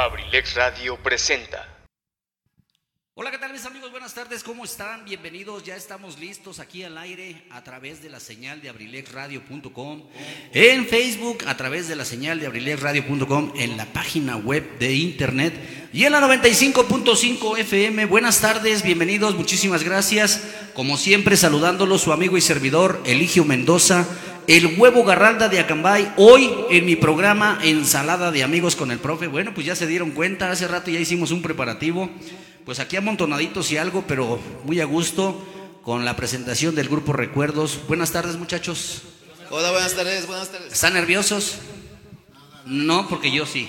Abrilex Radio presenta. Hola, ¿qué tal mis amigos? Buenas tardes, ¿cómo están? Bienvenidos, ya estamos listos aquí al aire a través de la señal de abrilexradio.com, en Facebook a través de la señal de abrilexradio.com, en la página web de internet y en la 95.5 FM. Buenas tardes, bienvenidos, muchísimas gracias. Como siempre, saludándolos su amigo y servidor Eligio Mendoza, el huevo garralda de Acambay. Hoy en mi programa Ensalada de Amigos con el Profe. Bueno, pues ya se dieron cuenta, hace rato ya hicimos un preparativo pues aquí amontonaditos y algo, pero muy a gusto con la presentación del grupo Recuerdos. Buenas tardes, muchachos. Hola, buenas tardes, buenas tardes. ¿Están nerviosos? No, porque yo sí.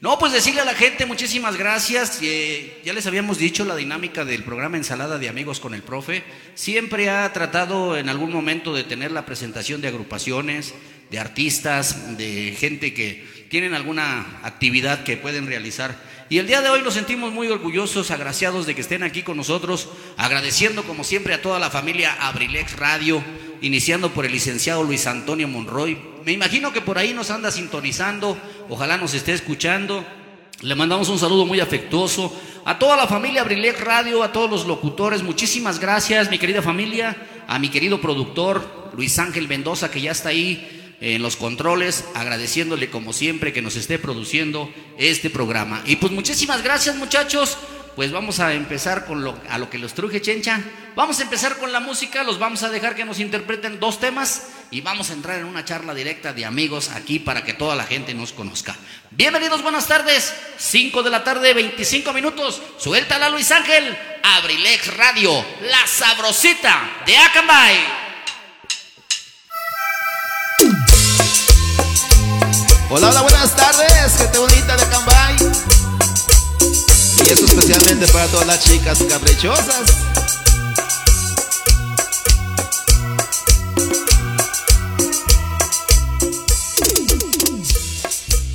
No, pues decirle a la gente muchísimas gracias. Eh, ya les habíamos dicho la dinámica del programa Ensalada de Amigos con el Profe. Siempre ha tratado en algún momento de tener la presentación de agrupaciones, de artistas, de gente que tienen alguna actividad que pueden realizar y el día de hoy nos sentimos muy orgullosos, agraciados de que estén aquí con nosotros, agradeciendo como siempre a toda la familia Abrilex Radio, iniciando por el licenciado Luis Antonio Monroy. Me imagino que por ahí nos anda sintonizando, ojalá nos esté escuchando. Le mandamos un saludo muy afectuoso a toda la familia Abrilex Radio, a todos los locutores. Muchísimas gracias, mi querida familia, a mi querido productor Luis Ángel Mendoza, que ya está ahí en los controles, agradeciéndole como siempre que nos esté produciendo este programa. Y pues muchísimas gracias muchachos, pues vamos a empezar con lo, a lo que los truje Chencha. Vamos a empezar con la música, los vamos a dejar que nos interpreten dos temas y vamos a entrar en una charla directa de amigos aquí para que toda la gente nos conozca. Bienvenidos, buenas tardes, 5 de la tarde, 25 minutos. Suéltala Luis Ángel, Abrilex Radio, la sabrosita de Acambay. Hola, hola, buenas tardes, gente bonita de Cambay. Y eso especialmente para todas las chicas caprichosas.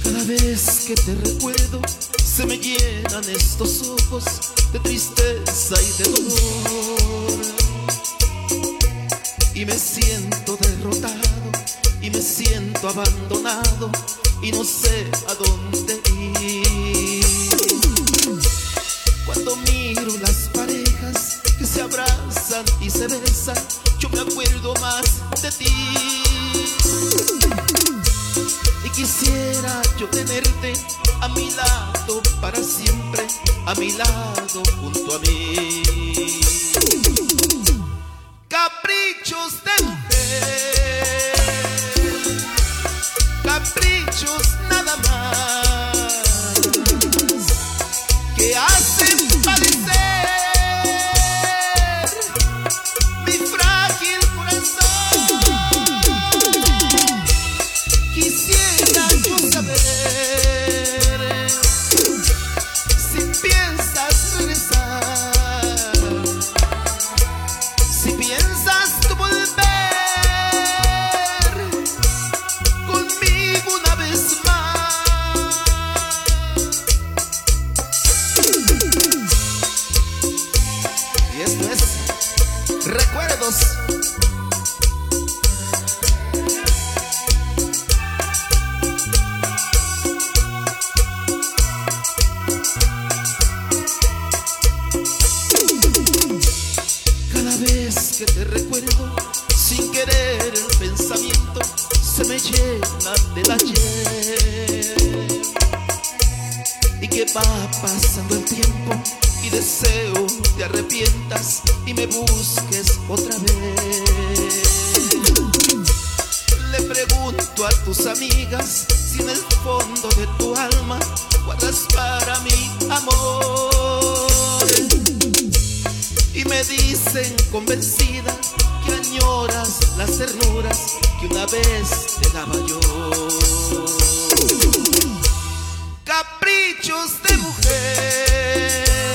Cada vez que te recuerdo, se me llenan estos ojos de tristeza y de dolor. Y me siento derrotado y me siento abandonado y no sé a dónde ir. Cuando miro las parejas que se abrazan y se besan, yo me acuerdo más de ti. Y quisiera yo tenerte a mi lado para siempre, a mi lado junto a mí. Caprichos de mujer caprichos nada más que hacen que te recuerdo, sin querer el pensamiento se me llena del ayer. Y que va pasando el tiempo y deseo te arrepientas y me busques otra vez. Le pregunto a tus amigas si en el fondo de tu alma guardas para mí amor. Y me dicen convencida que añoras las ternuras que una vez te daba yo. Caprichos de mujer,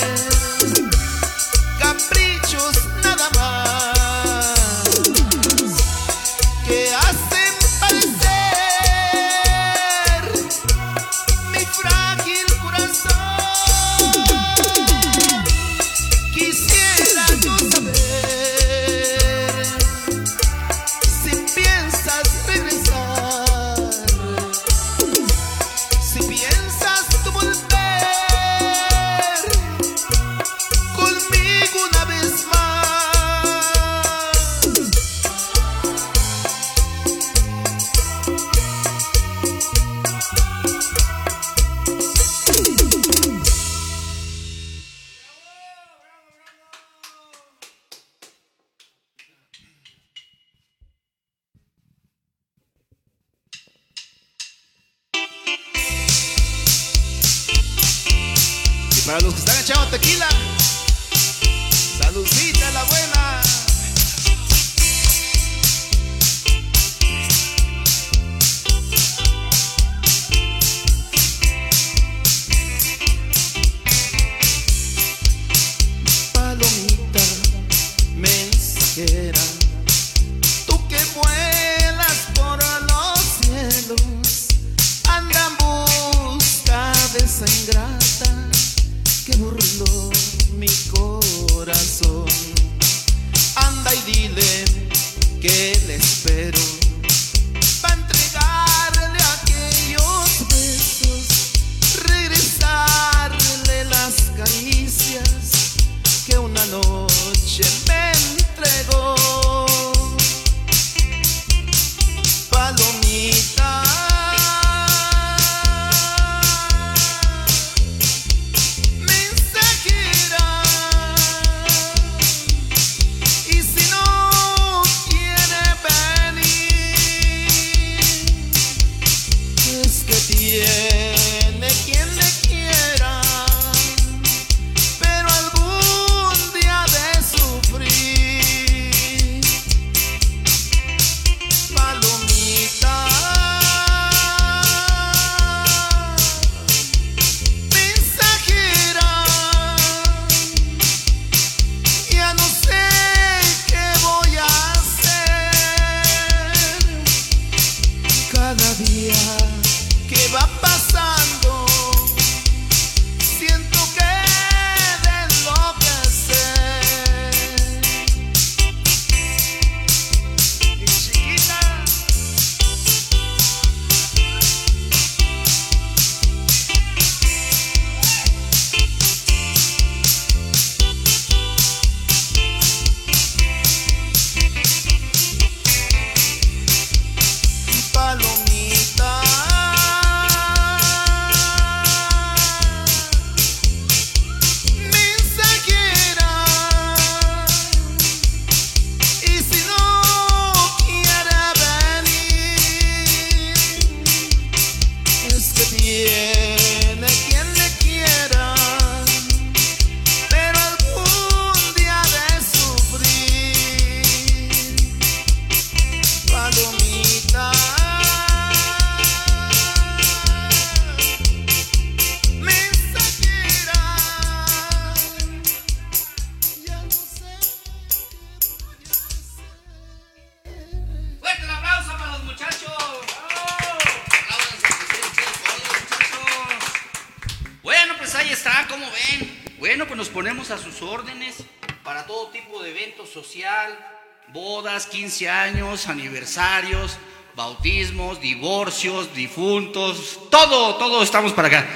15 años, aniversarios, bautismos, divorcios, difuntos, todo, todo estamos para acá.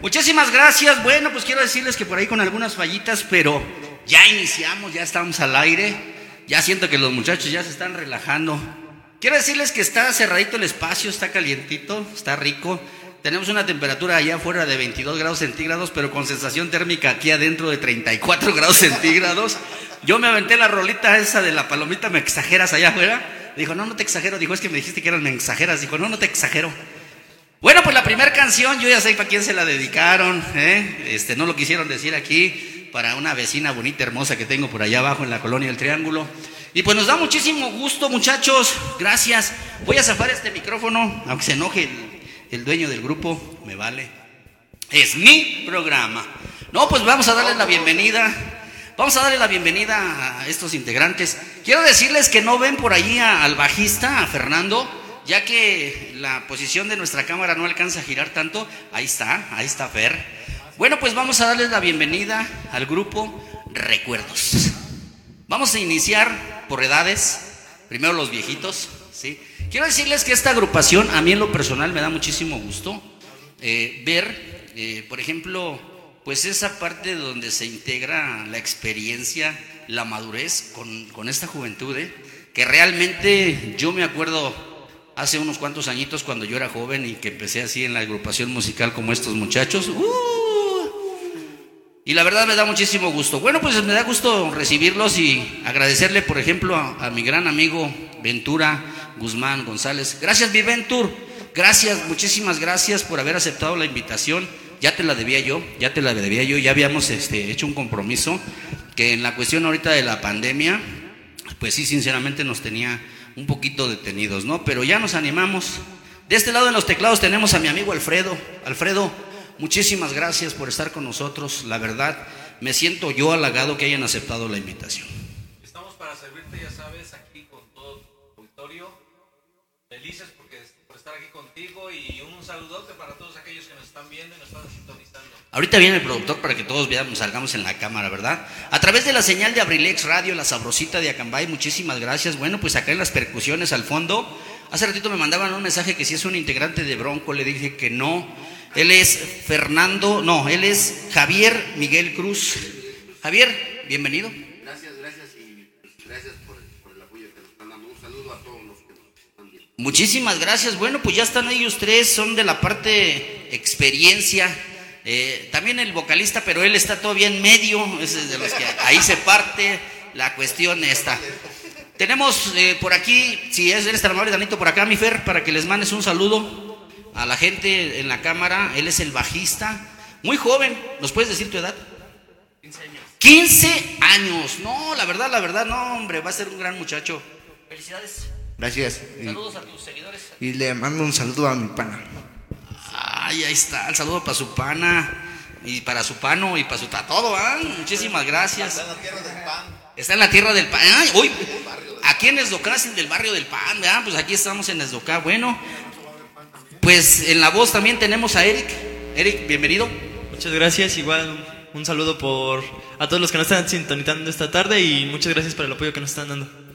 Muchísimas gracias. Bueno, pues quiero decirles que por ahí con algunas fallitas, pero ya iniciamos, ya estamos al aire. Ya siento que los muchachos ya se están relajando. Quiero decirles que está cerradito el espacio, está calientito, está rico. Tenemos una temperatura allá afuera de 22 grados centígrados, pero con sensación térmica aquí adentro de 34 grados centígrados. Yo me aventé la rolita esa de la palomita, me exageras allá afuera. Dijo, no, no te exagero. Dijo, es que me dijiste que eran me exageras. Dijo, no, no te exagero. Bueno, pues la primera canción, yo ya sé para quién se la dedicaron. ¿eh? Este, no lo quisieron decir aquí, para una vecina bonita, hermosa que tengo por allá abajo en la colonia del Triángulo. Y pues nos da muchísimo gusto, muchachos. Gracias. Voy a zafar este micrófono, aunque se enoje el, el dueño del grupo, me vale. Es mi programa. No, pues vamos a darle la bienvenida. Vamos a darle la bienvenida a estos integrantes. Quiero decirles que no ven por ahí a- al bajista, a Fernando, ya que la posición de nuestra cámara no alcanza a girar tanto. Ahí está, ahí está Fer. Bueno, pues vamos a darles la bienvenida al grupo Recuerdos. Vamos a iniciar por edades. Primero los viejitos, ¿sí? Quiero decirles que esta agrupación, a mí en lo personal, me da muchísimo gusto eh, ver, eh, por ejemplo, pues esa parte donde se integra la experiencia, la madurez con, con esta juventud, ¿eh? que realmente yo me acuerdo hace unos cuantos añitos cuando yo era joven y que empecé así en la agrupación musical como estos muchachos. ¡uh! Y la verdad me da muchísimo gusto. Bueno, pues me da gusto recibirlos y agradecerle, por ejemplo, a, mi gran amigo Ventura Guzmán González. Gracias, mi Ventur. Gracias, muchísimas gracias por haber aceptado la invitación ya te la debía yo, ya te la debía yo, ya habíamos este, hecho un compromiso que en la cuestión ahorita de la pandemia, pues sí, sinceramente nos tenía un poquito detenidos, ¿no? Pero ya nos animamos. De este lado en los teclados tenemos a mi amigo Alfredo. Alfredo, muchísimas gracias por estar con nosotros. La verdad, me siento yo halagado que hayan aceptado la invitación. Estamos para servirte, ya sabes, aquí con todo tu auditorio. Felices aquí contigo y un saludote para todos aquellos que nos están viendo y nos están sintonizando. Ahorita viene el productor para que todos veamos, salgamos en la cámara, ¿verdad? A través de la señal de Abrilex Radio, la sabrosita de Acambay, muchísimas gracias. Bueno, pues acá en las percusiones al fondo. Hace ratito me mandaban un mensaje que si es un integrante de Bronco, le dije que no. Él es Fernando, no, él es Javier Miguel Cruz. Javier, bienvenido. Muchísimas gracias. Bueno, pues ya están ellos tres, son de la parte experiencia. Eh, también el vocalista, pero él está todavía en medio, es de los que ahí se parte la cuestión esta. Tenemos eh, por aquí, si es, eres tan amable, Danito, por acá, mi Fer, para que les mandes un saludo a la gente en la cámara. Él es el bajista, muy joven. ¿Nos puedes decir tu edad? 15 años. 15 años. No, la verdad, la verdad, no, hombre, va a ser un gran muchacho. Felicidades. Gracias. Y, Saludos a tus seguidores. y le mando un saludo a mi pana. Ay, ahí está, el saludo para su pana y para su pano y para su ta- todo, ¿ah? Muchísimas gracias. Está en la tierra del pan. Ay, uy, aquí en Esdocá es el del barrio del pan, ¿verdad? Pues aquí estamos en Esdocá. Bueno, pues en la voz también tenemos a Eric. Eric, bienvenido. Muchas gracias, igual un, un saludo por a todos los que nos están sintonizando esta tarde y muchas gracias por el apoyo que nos están dando.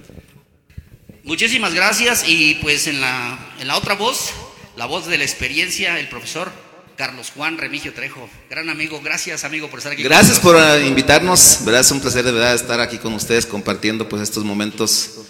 Muchísimas gracias y pues en la, en la otra voz, la voz de la experiencia, el profesor Carlos Juan Remigio Trejo. Gran amigo, gracias amigo por estar aquí. Gracias por eh, invitarnos, verdad es un placer de verdad estar aquí con ustedes compartiendo pues estos momentos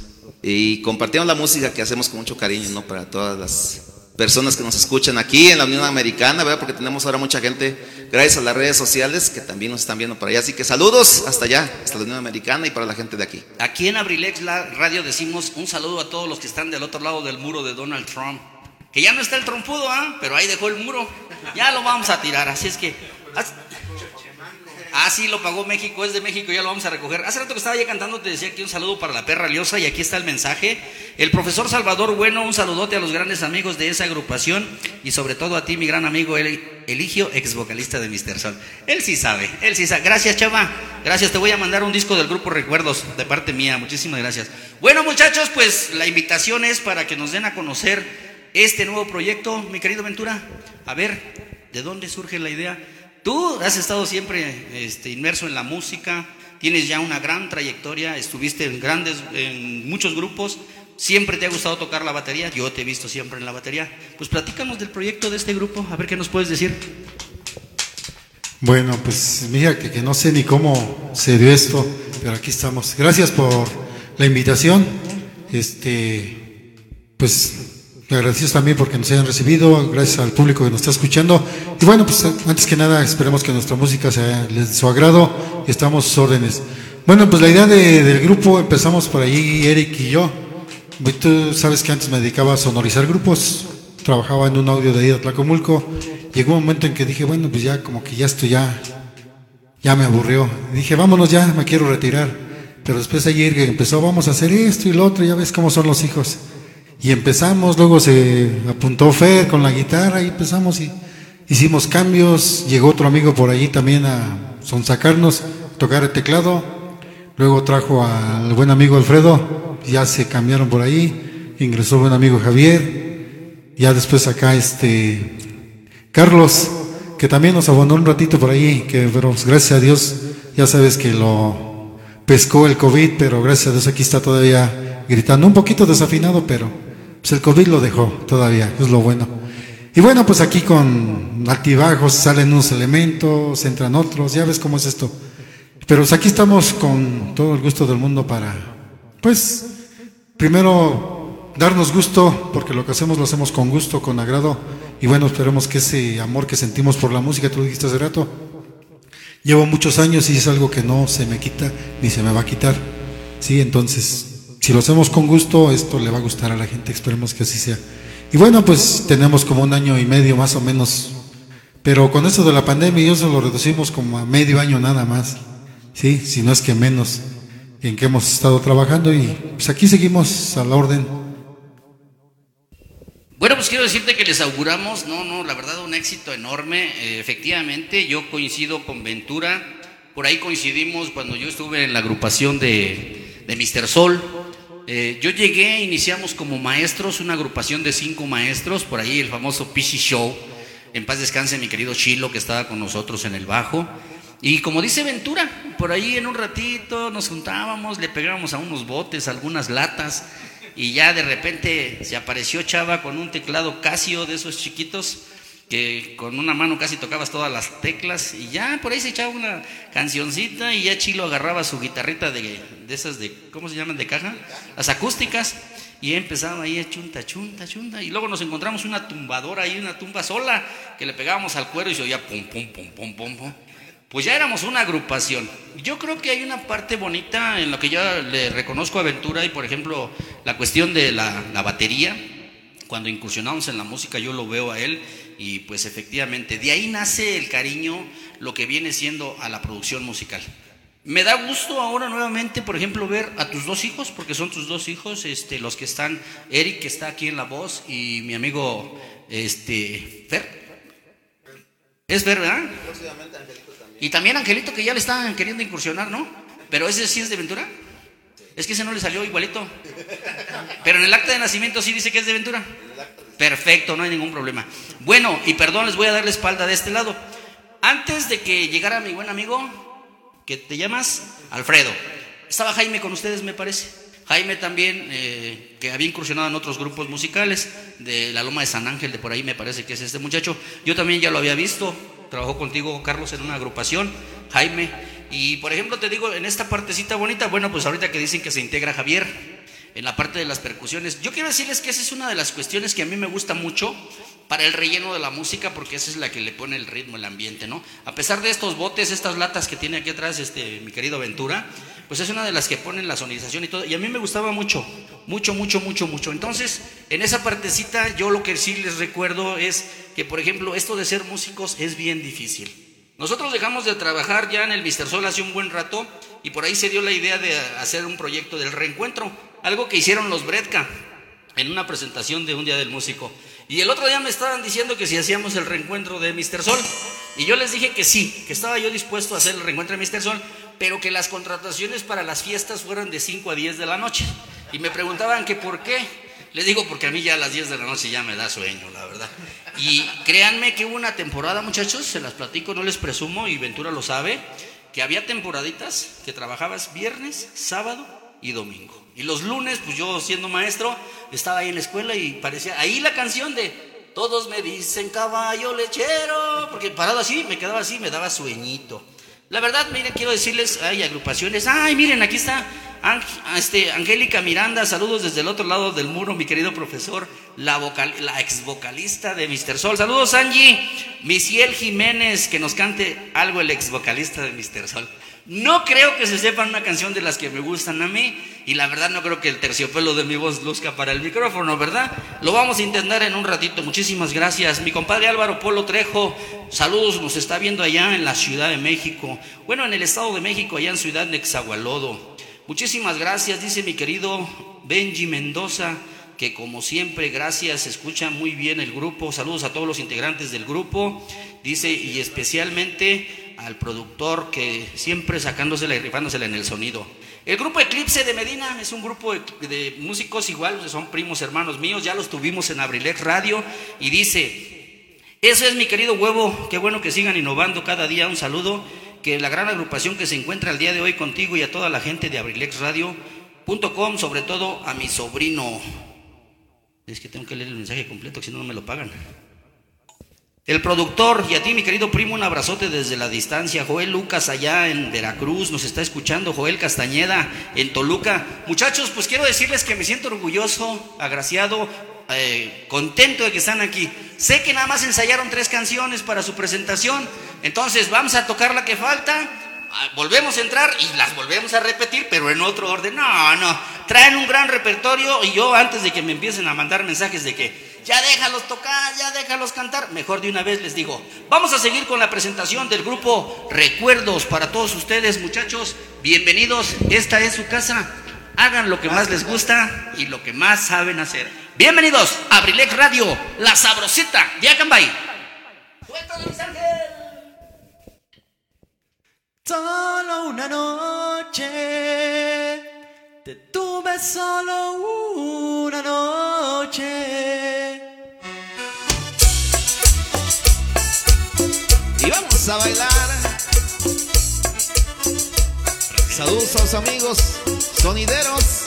y compartiendo la música que hacemos con mucho cariño, ¿no? Para todas las personas que nos escuchan aquí en la Unión Americana, ¿verdad? Porque tenemos ahora mucha gente gracias a las redes sociales que también nos están viendo por allá, así que saludos hasta allá, hasta la Unión Americana y para la gente de aquí. Aquí en Abrilex la radio decimos un saludo a todos los que están del otro lado del muro de Donald Trump. Que ya no está el trompudo, ¿ah? Pero ahí dejó el muro. Ya lo vamos a tirar, así es que. Ah, sí, lo pagó México, es de México, ya lo vamos a recoger. Hace rato que estaba ya cantando, te decía aquí un saludo para la perra liosa y aquí está el mensaje. El profesor Salvador Bueno, un saludote a los grandes amigos de esa agrupación y sobre todo a ti, mi gran amigo El- Eligio, ex vocalista de Mr. Sol. Él sí sabe, él sí sabe. Gracias, chava. Gracias, te voy a mandar un disco del grupo Recuerdos de parte mía. Muchísimas gracias. Bueno, muchachos, pues la invitación es para que nos den a conocer este nuevo proyecto, mi querido Ventura. A ver, ¿de dónde surge la idea? Tú has estado siempre este, inmerso en la música, tienes ya una gran trayectoria, estuviste en grandes, en muchos grupos, siempre te ha gustado tocar la batería, yo te he visto siempre en la batería. Pues platícanos del proyecto de este grupo, a ver qué nos puedes decir. Bueno, pues mira que, que no sé ni cómo se dio esto, pero aquí estamos. Gracias por la invitación. Este, pues agradecidos también porque nos hayan recibido, gracias al público que nos está escuchando. Y bueno, pues antes que nada esperemos que nuestra música sea de su agrado y estamos a sus órdenes. Bueno, pues la idea de- del grupo empezamos por ahí, Eric y yo. Tú sabes que antes me dedicaba a sonorizar grupos, trabajaba en un audio de ahí de Tlacomulco. Llegó un momento en que dije, bueno, pues ya como que ya esto ya, ya me aburrió. Dije, vámonos ya, me quiero retirar. Pero después ayer empezó, vamos a hacer esto y lo otro, ya ves cómo son los hijos. Y empezamos, luego se apuntó Fer con la guitarra y empezamos y hicimos cambios. Llegó otro amigo por allí también a sonsacarnos, tocar el teclado. Luego trajo al buen amigo Alfredo, ya se cambiaron por ahí. Ingresó buen amigo Javier. Ya después acá este Carlos, que también nos abonó un ratito por ahí, que gracias a Dios, ya sabes que lo pescó el COVID, pero gracias a Dios aquí está todavía gritando, un poquito desafinado, pero pues el COVID lo dejó todavía, es lo bueno. Y bueno, pues aquí con altibajos salen unos elementos, entran otros, ya ves cómo es esto. Pero pues aquí estamos con todo el gusto del mundo para, pues, primero darnos gusto, porque lo que hacemos lo hacemos con gusto, con agrado, y bueno, esperemos que ese amor que sentimos por la música, tú lo dijiste hace rato, llevo muchos años y es algo que no se me quita ni se me va a quitar, ¿sí? Entonces, si lo hacemos con gusto, esto le va a gustar a la gente, esperemos que así sea. Y bueno, pues tenemos como un año y medio más o menos Pero con esto de la pandemia, eso lo reducimos como a medio año nada más. Sí, si no es que menos en que hemos estado trabajando y pues aquí seguimos a la orden. Bueno, pues quiero decirte que les auguramos, no, no, la verdad un éxito enorme. Eh, efectivamente, yo coincido con Ventura, por ahí coincidimos cuando yo estuve en la agrupación de, de Mr. Sol. Eh, yo llegué, iniciamos como maestros, una agrupación de cinco maestros, por ahí el famoso PC Show. En paz descanse mi querido Chilo que estaba con nosotros en el bajo. Y como dice Ventura, por ahí en un ratito nos juntábamos, le pegábamos a unos botes, algunas latas, y ya de repente se apareció Chava con un teclado Casio de esos chiquitos, que con una mano casi tocabas todas las teclas, y ya por ahí se echaba una cancioncita, y ya Chilo agarraba su guitarrita de, de esas de, ¿cómo se llaman? De caja, las acústicas, y empezaba ahí a chunta, chunta, chunta. Y luego nos encontramos una tumbadora ahí, una tumba sola, que le pegábamos al cuero y se oía pum, pum, pum, pum, pum, pum. Pues ya éramos una agrupación. Yo creo que hay una parte bonita en lo que yo le reconozco a Ventura y, por ejemplo, la cuestión de la, la batería. Cuando incursionamos en la música, yo lo veo a él y, pues, efectivamente, de ahí nace el cariño, lo que viene siendo a la producción musical. Me da gusto ahora nuevamente, por ejemplo, ver a tus dos hijos, porque son tus dos hijos, este, los que están, Eric que está aquí en la voz y mi amigo este, Fer. Es Fer, ¿verdad? Y también Angelito que ya le están queriendo incursionar, ¿no? Pero ese sí es de Ventura. Es que ese no le salió igualito. Pero en el acta de nacimiento sí dice que es de Ventura. Perfecto, no hay ningún problema. Bueno, y perdón, les voy a dar la espalda de este lado. Antes de que llegara mi buen amigo, que te llamas Alfredo, estaba Jaime con ustedes, me parece. Jaime también, eh, que había incursionado en otros grupos musicales, de la Loma de San Ángel, de por ahí me parece que es este muchacho. Yo también ya lo había visto, trabajó contigo, Carlos, en una agrupación, Jaime. Y por ejemplo, te digo, en esta partecita bonita, bueno, pues ahorita que dicen que se integra Javier, en la parte de las percusiones, yo quiero decirles que esa es una de las cuestiones que a mí me gusta mucho para el relleno de la música, porque esa es la que le pone el ritmo, el ambiente, ¿no? A pesar de estos botes, estas latas que tiene aquí atrás este, mi querido Ventura, pues es una de las que ponen la sonización y todo, y a mí me gustaba mucho, mucho, mucho, mucho, mucho. Entonces, en esa partecita, yo lo que sí les recuerdo es que, por ejemplo, esto de ser músicos es bien difícil. Nosotros dejamos de trabajar ya en el Mister Sol hace un buen rato y por ahí se dio la idea de hacer un proyecto del reencuentro, algo que hicieron los Bredka en una presentación de un día del músico. Y el otro día me estaban diciendo que si hacíamos el reencuentro de Mister Sol. Y yo les dije que sí, que estaba yo dispuesto a hacer el reencuentro de Mister Sol, pero que las contrataciones para las fiestas fueran de 5 a 10 de la noche. Y me preguntaban que por qué. Les digo porque a mí ya a las 10 de la noche ya me da sueño, la verdad. Y créanme que hubo una temporada, muchachos, se las platico, no les presumo, y Ventura lo sabe, que había temporaditas que trabajabas viernes, sábado y domingo. Y los lunes, pues yo siendo maestro, estaba ahí en la escuela y parecía ahí la canción de Todos me dicen caballo lechero, porque parado así, me quedaba así, me daba sueñito. La verdad, miren, quiero decirles, hay agrupaciones. Ay, miren, aquí está este, Angélica Miranda, saludos desde el otro lado del muro, mi querido profesor, la, vocal, la ex vocalista de Mr. Sol. Saludos, Angie. Misiel Jiménez, que nos cante algo el ex vocalista de Mr. Sol. No creo que se sepan una canción de las que me gustan a mí y la verdad no creo que el terciopelo de mi voz luzca para el micrófono, ¿verdad? Lo vamos a intentar en un ratito. Muchísimas gracias. Mi compadre Álvaro Polo Trejo, saludos, nos está viendo allá en la Ciudad de México. Bueno, en el Estado de México, allá en Ciudad Nexagualodo. Muchísimas gracias, dice mi querido Benji Mendoza, que como siempre, gracias, escucha muy bien el grupo. Saludos a todos los integrantes del grupo. Dice, y especialmente al productor que siempre sacándosela y rifándosela en el sonido. El grupo Eclipse de Medina es un grupo de, músicos igual, son primos hermanos míos, ya los tuvimos en Abrilex Radio y dice, eso es mi querido huevo, qué bueno que sigan innovando cada día, un saludo, que la gran agrupación que se encuentra el día de hoy contigo y a toda la gente de abrilexradio.com, sobre todo a mi sobrino. Es que tengo que leer el mensaje completo, si no, no me lo pagan. El productor y a ti, mi querido primo, un abrazote desde la distancia. Joel Lucas allá en Veracruz nos está escuchando. Joel Castañeda en Toluca. Muchachos, pues quiero decirles que me siento orgulloso, agraciado, eh, contento de que están aquí. Sé que nada más ensayaron tres canciones para su presentación. Entonces vamos a tocar la que falta. ah, Volvemos a entrar y las volvemos a repetir, pero en otro orden. No, no. Traen un gran repertorio y yo antes de que me empiecen a mandar mensajes de que ya déjalos tocar, ya déjalos cantar. Mejor de una vez les digo, vamos a seguir con la presentación del grupo Recuerdos para todos ustedes, muchachos. Bienvenidos, esta es su casa. Hagan lo que más les gusta y lo que más saben hacer. Bienvenidos a Radio, la sabrosita de Acambay. Solo una noche, te tuve solo una noche. Y vamos a bailar. Saludos a los amigos sonideros.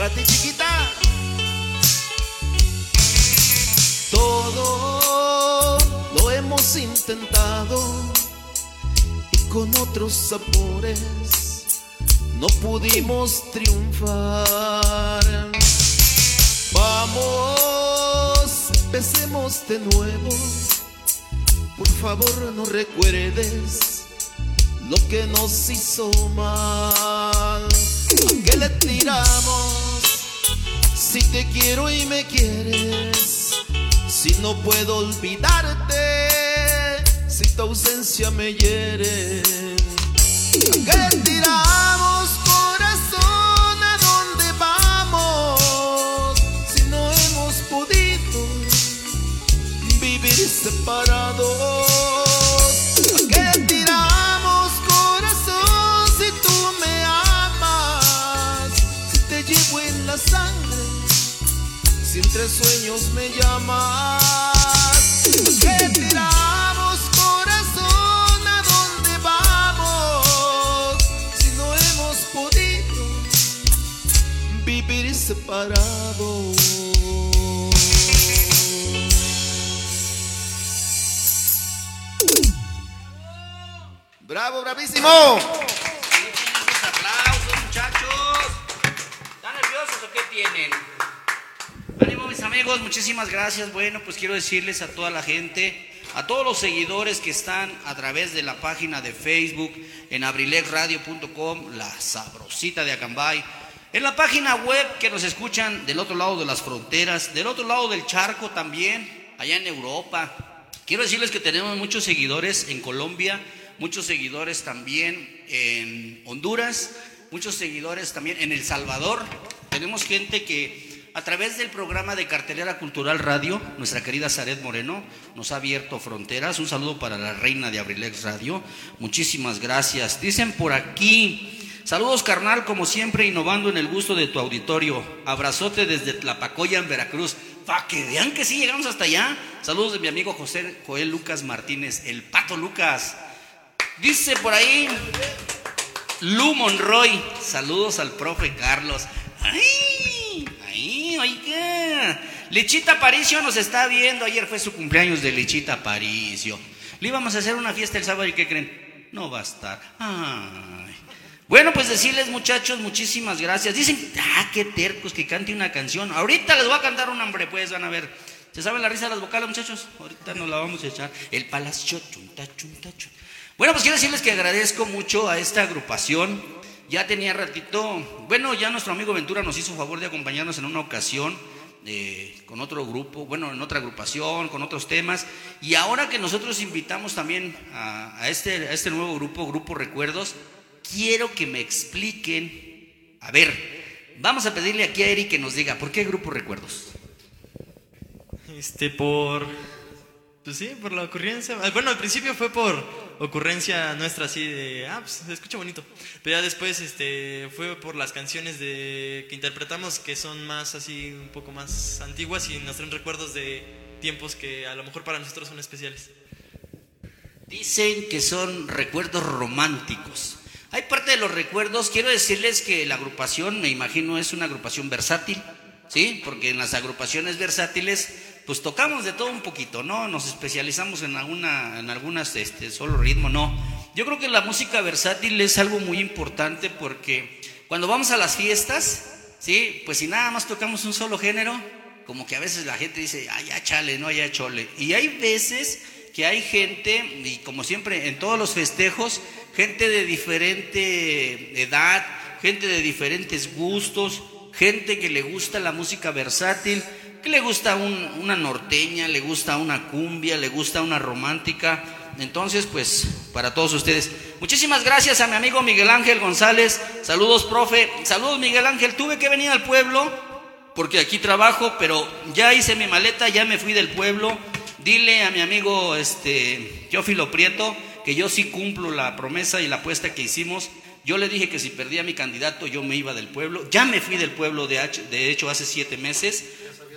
Para ti, chiquita. Todo lo hemos intentado y con otros sabores no pudimos triunfar. Vamos, empecemos de nuevo. Por favor, no recuerdes lo que nos hizo mal. ¿A qué le tiramos? Si te quiero y me quieres, si no puedo olvidarte, si tu ausencia me hiere. ¿A qué le entre sueños me llamas. ¿A qué corazón? ¿A dónde vamos? Si no hemos podido vivir separados. Bravo, bravísimo. Muchísimas gracias. Bueno, pues quiero decirles a toda la gente, a todos los seguidores que están a través de la página de Facebook, en abrilexradio.com, la sabrosita de Acambay, en la página web que nos escuchan del otro lado de las fronteras, del otro lado del charco también, allá en Europa. Quiero decirles que tenemos muchos seguidores en Colombia, muchos seguidores también en Honduras, muchos seguidores también en El Salvador. Tenemos gente que a través del programa de Cartelera Cultural Radio, nuestra querida Zaret Moreno nos ha abierto fronteras. Un saludo para la reina de Abrilex Radio. Muchísimas gracias. Dicen por aquí, saludos carnal, como siempre, innovando en el gusto de tu auditorio. Abrazote desde Tlapacoya en Veracruz. Para que vean que sí llegamos hasta allá. Saludos de mi amigo José Joel Lucas Martínez, el Pato Lucas. Dice por ahí Lu Monroy, saludos al profe Carlos. ¡Ay! ¡Ay, oiga! Lichita Paricio nos está viendo. Ayer fue su cumpleaños de Lichita Paricio. Le íbamos a hacer una fiesta el sábado y ¿qué creen? No va a estar. Ay. Bueno, pues decirles muchachos, muchísimas gracias. Dicen, ah, qué tercos que cante una canción. Ahorita les voy a cantar un hombre, pues van a ver. ¿Se saben la risa de las vocales, muchachos? Ahorita nos la vamos a echar. El palacio, chunta, chunta, chunta. Bueno, pues quiero decirles que agradezco mucho a esta agrupación. Ya tenía ratito, bueno, ya nuestro amigo Ventura nos hizo favor de acompañarnos en una ocasión eh, con otro grupo, bueno, en otra agrupación, con otros temas. Y ahora que nosotros invitamos también este, a este nuevo grupo, Grupo Recuerdos, quiero que me expliquen, a ver, vamos a pedirle aquí a Eric que nos diga, ¿por qué Grupo Recuerdos? Este, por. Pues sí, por la ocurrencia. ah, Bueno, al principio fue por ocurrencia nuestra, así de. Ah, pues se escucha bonito. Pero ya después, este, fue por las canciones de que interpretamos que son más así, un poco más antiguas y nos traen recuerdos de tiempos que a lo mejor para nosotros son especiales. Dicen que son recuerdos románticos. Hay parte de los recuerdos, quiero decirles que la agrupación, me imagino, es una agrupación versátil, ¿sí? Porque en las agrupaciones versátiles, pues tocamos de todo un poquito, ¿no? Nos especializamos en alguna, en algunas, este, solo ritmo, no. Yo creo que la música versátil es algo muy importante porque cuando vamos a las fiestas, ¿sí? Pues si nada más tocamos un solo género, como que a veces la gente dice, ay, ya chale, no, ya chole. Y hay veces que hay gente, y como siempre en todos los festejos, gente de diferente edad, gente de diferentes gustos, gente que le gusta la música versátil, que le gusta un- una norteña, le gusta una cumbia, le gusta una romántica. Entonces, pues, para todos ustedes, muchísimas gracias a mi amigo Miguel Ángel González. Saludos, profe. Saludos, Miguel Ángel. Tuve que venir al pueblo porque aquí trabajo, pero ya hice mi maleta, ya me fui del pueblo. Dile a mi amigo este Teófilo Prieto que yo sí cumplo la promesa y la apuesta que hicimos. Yo le dije que si perdía mi candidato yo me iba del pueblo. Ya me fui del pueblo de, de hecho hace siete meses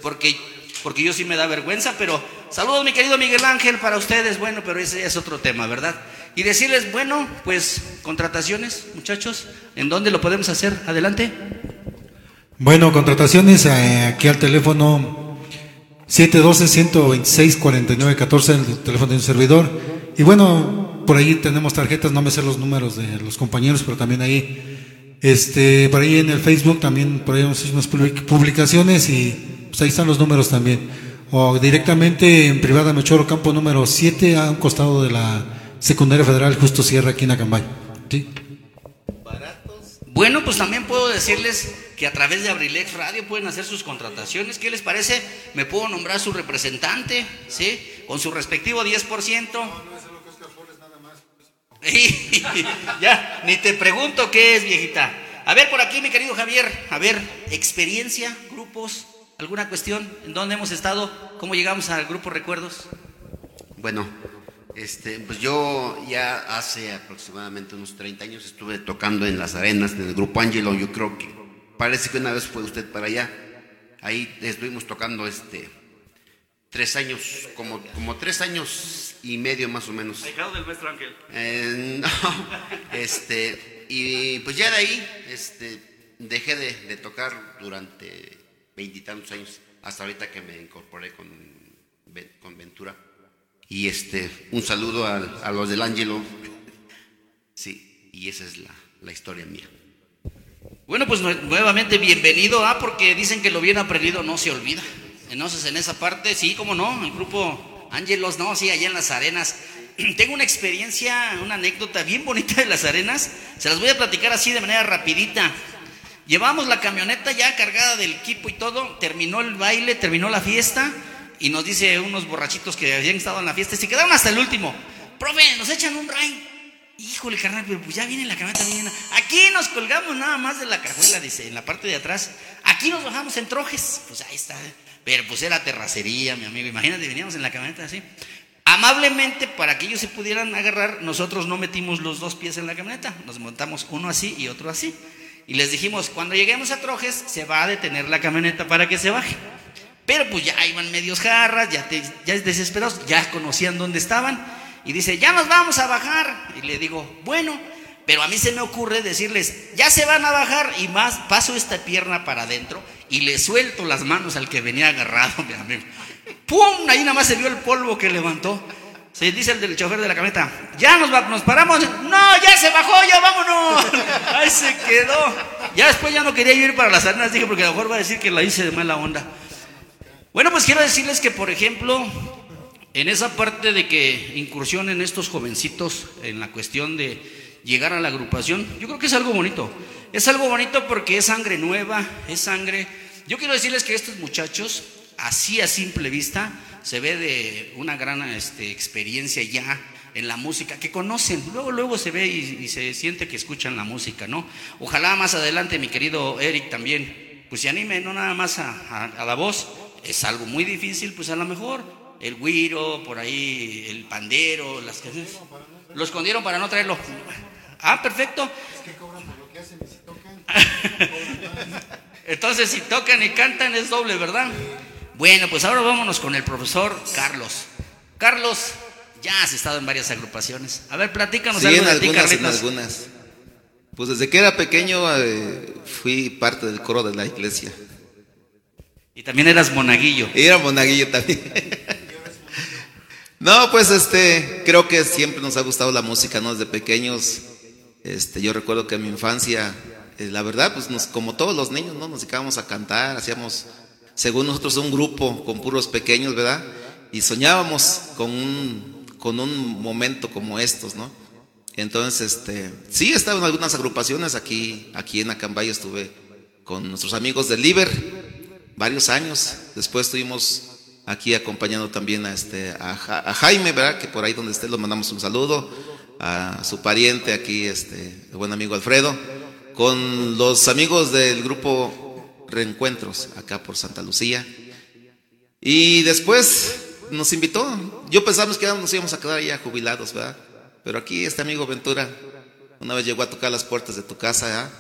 porque, porque yo sí me da vergüenza, pero saludos mi querido Miguel Ángel para ustedes, bueno, pero ese es otro tema, ¿verdad? Y decirles, bueno, pues contrataciones, muchachos, ¿en dónde lo podemos hacer? Adelante. Bueno, contrataciones eh, aquí al teléfono 712-126-4914, el teléfono de un servidor. Y bueno, por ahí tenemos tarjetas, no me sé los números de los compañeros, pero también ahí, este, por ahí en el Facebook también, por ahí hemos hecho unas public- publicaciones y pues ahí están los números también. O directamente en Privada Mechoro, campo número 7, a un costado de la Secundaria Federal Justo Sierra, aquí en Acambay. ¿Sí? Bueno, pues también puedo decirles que a través de Abrilex Radio pueden hacer sus contrataciones. ¿Qué les parece? Me puedo nombrar su representante, ¿sí? Con su respectivo 10%. Y ya, ni te pregunto qué es, viejita. A ver, por aquí, mi querido Javier, a ver, experiencia, grupos, alguna cuestión, ¿en dónde hemos estado? ¿Cómo llegamos al grupo Recuerdos? Bueno, este, pues yo ya hace aproximadamente unos 30 años estuve tocando en las arenas en el grupo Angelo. Yo creo que parece que una vez fue usted para allá. Ahí estuvimos tocando este tres años, como, como tres años y medio más o menos. del maestro Ángel. Eh, no, este, y pues ya de ahí este, dejé de, de tocar durante veintitantos años, hasta ahorita que me incorporé con, con Ventura. Y este, un saludo a, a los del Ángelo. Sí, y esa es la, la historia mía. Bueno, pues nue- nuevamente bienvenido, ah, porque dicen que lo bien aprendido no se olvida. Entonces, en esa parte, sí, cómo no, el grupo Ángelos, no, sí, allá en las arenas. Tengo una experiencia, una anécdota bien bonita de las arenas. Se las voy a platicar así de manera rapidita. Llevamos la camioneta ya cargada del equipo y todo, terminó el baile, terminó la fiesta y nos dice unos borrachitos que habían estado en la fiesta y se quedaron hasta el último. Profe, nos echan un ray. Híjole, carnal, pero pues ya viene la camioneta bien. Aquí nos colgamos nada más de la cajuela, dice, en la parte de atrás. Aquí nos bajamos en trojes. Pues ahí está. Pero pues era terracería, mi amigo. Imagínate, veníamos en la camioneta así. Amablemente, para que ellos se pudieran agarrar, nosotros no metimos los dos pies en la camioneta. Nos montamos uno así y otro así. Y les dijimos, cuando lleguemos a Trojes, se va a detener la camioneta para que se baje. Pero pues ya iban medios jarras, ya, te- ya desesperados, ya conocían dónde estaban. Y dice, ya nos vamos a bajar. Y le digo, bueno, pero a mí se me ocurre decirles, ya se van a bajar. Y más, paso esta pierna para adentro y le suelto las manos al que venía agarrado, mi amigo. ¡Pum! Ahí nada más se vio el polvo que levantó. Se dice el del chofer de la camioneta, ya nos, nos paramos. No, ya se bajó, ya vámonos. Ahí se quedó. Ya después ya no quería ir para las arenas, dije, porque a lo mejor va a decir que la hice de mala onda. Bueno, pues quiero decirles que, por ejemplo, en esa parte de que incursionen estos jovencitos en la cuestión de llegar a la agrupación, yo creo que es algo bonito. Es algo bonito porque es sangre nueva, es sangre. Yo quiero decirles que estos muchachos, así a simple vista, se ve de una gran este, experiencia ya en la música, que conocen, luego, luego se ve y, y se siente que escuchan la música, ¿no? Ojalá más adelante mi querido Eric también, pues se anime no nada más a, a- a la voz, es algo muy difícil, pues a lo mejor el güiro, por ahí el pandero, las canciones, lo escondieron para no traerlo. Ah, perfecto. Entonces, si tocan y cantan es doble, ¿verdad? Bueno, pues ahora vámonos con el profesor Carlos. Carlos, ya has estado en varias agrupaciones. A ver, platícanos Sí, algo en de ti, algunas, en algunas. Pues desde que era pequeño eh, fui parte del coro de la iglesia. Y también eras monaguillo. Y era monaguillo también. No, pues este, creo que siempre nos ha gustado la música, ¿no? Desde pequeños, este, yo recuerdo que en mi infancia, eh, la verdad, pues nos, como todos los niños, ¿no? Nos dedicábamos a cantar, hacíamos, según nosotros, un grupo con puros pequeños, ¿verdad? Y soñábamos con un, con un momento como estos, ¿no? Entonces, este, sí, estaba en algunas agrupaciones aquí, aquí en Acambay estuve con nuestros amigos del Liber varios años. Después estuvimos aquí acompañando también a este a Jaime, ¿verdad? Que por ahí donde esté lo mandamos un saludo a su pariente aquí, este, el buen amigo Alfredo, con los amigos del grupo Reencuentros acá por Santa Lucía. Y después nos invitó. Yo pensamos que nos íbamos a quedar ya jubilados, ¿verdad? Pero aquí este amigo Ventura una vez llegó a tocar las puertas de tu casa ¿verdad?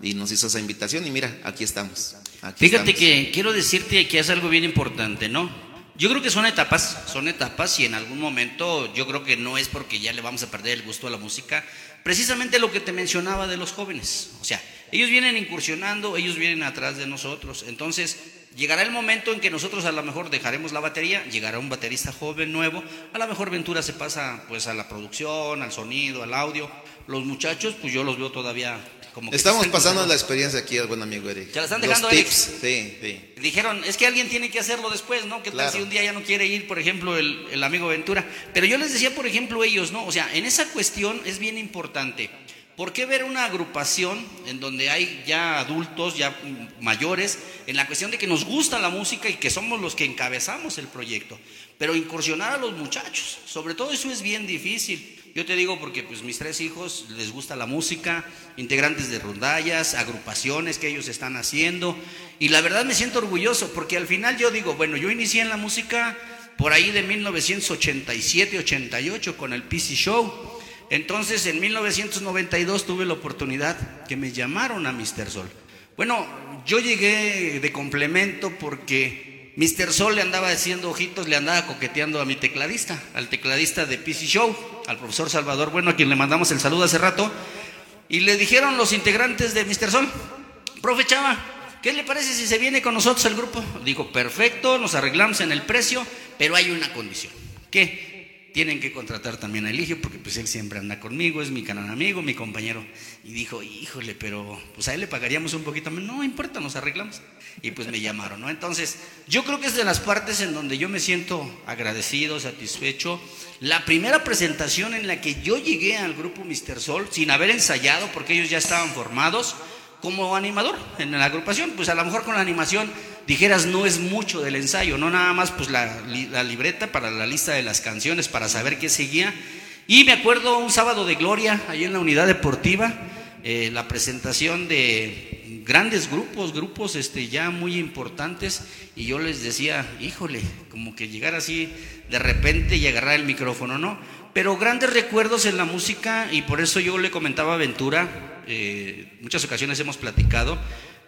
y nos hizo esa invitación y mira, aquí estamos. aquí Fíjate estamos. que quiero decirte que es algo bien importante, ¿no? Yo creo que son etapas, son etapas y en algún momento yo creo que no es porque ya le vamos a perder el gusto a la música, precisamente lo que te mencionaba de los jóvenes, o sea, ellos vienen incursionando, ellos vienen atrás de nosotros, entonces llegará el momento en que nosotros a lo mejor dejaremos la batería, llegará un baterista joven nuevo, a lo mejor Ventura se pasa pues a la producción, al sonido, al audio, los muchachos pues yo los veo todavía como que Estamos pasando la experiencia aquí al buen amigo Eric. ¿Te la están Los dejando, tips, Eric? sí, sí. Dijeron, es que alguien tiene que hacerlo después, ¿no? ¿Qué tal Claro. si un día ya no quiere ir, por ejemplo, el, el amigo Ventura? Pero yo les decía, por ejemplo, ellos, ¿no? O sea, en esa cuestión es bien importante. ¿Por qué ver una agrupación en donde hay ya adultos, ya mayores, en la cuestión de que nos gusta la música y que somos los que encabezamos el proyecto? Pero incursionar a los muchachos, sobre todo eso es bien difícil. Yo te digo porque pues mis tres hijos les gusta la música, integrantes de rondallas, agrupaciones que ellos están haciendo y la verdad me siento orgulloso porque al final yo digo, bueno, yo inicié en la música por ahí de 1987-88 con el PC Show. Entonces en 1992 tuve la oportunidad que me llamaron a Mr. Sol. Bueno, yo llegué de complemento porque Mr. Sol le andaba haciendo ojitos, le andaba coqueteando a mi tecladista, al tecladista de PC Show, al profesor Salvador Bueno, a quien le mandamos el saludo hace rato. Y le dijeron los integrantes de Mr. Sol, profe Chava, ¿qué le parece si se viene con nosotros al grupo? Dijo, perfecto, nos arreglamos en el precio, pero hay una condición. ¿Qué? Tienen que contratar también a Eligio, porque pues él siempre anda conmigo, es mi canal amigo, mi compañero. Y dijo, híjole, pero pues a él le pagaríamos un poquito menos. No importa, nos arreglamos. Y pues me llamaron, ¿no? Entonces, yo creo que es de las partes en donde yo me siento agradecido, satisfecho. La primera presentación en la que yo llegué al grupo Mr. Sol, sin haber ensayado, porque ellos ya estaban formados, como animador en la agrupación, pues a lo mejor con la animación dijeras no es mucho del ensayo, no nada más pues la, la libreta para la lista de las canciones para saber qué seguía. Y me acuerdo un sábado de gloria ahí en la unidad deportiva, eh, la presentación de grandes grupos, grupos este, ya muy importantes, y yo les decía, híjole, como que llegar así de repente y agarrar el micrófono, ¿no? Pero grandes recuerdos en la música, y por eso yo le comentaba a Ventura, eh, muchas ocasiones hemos platicado,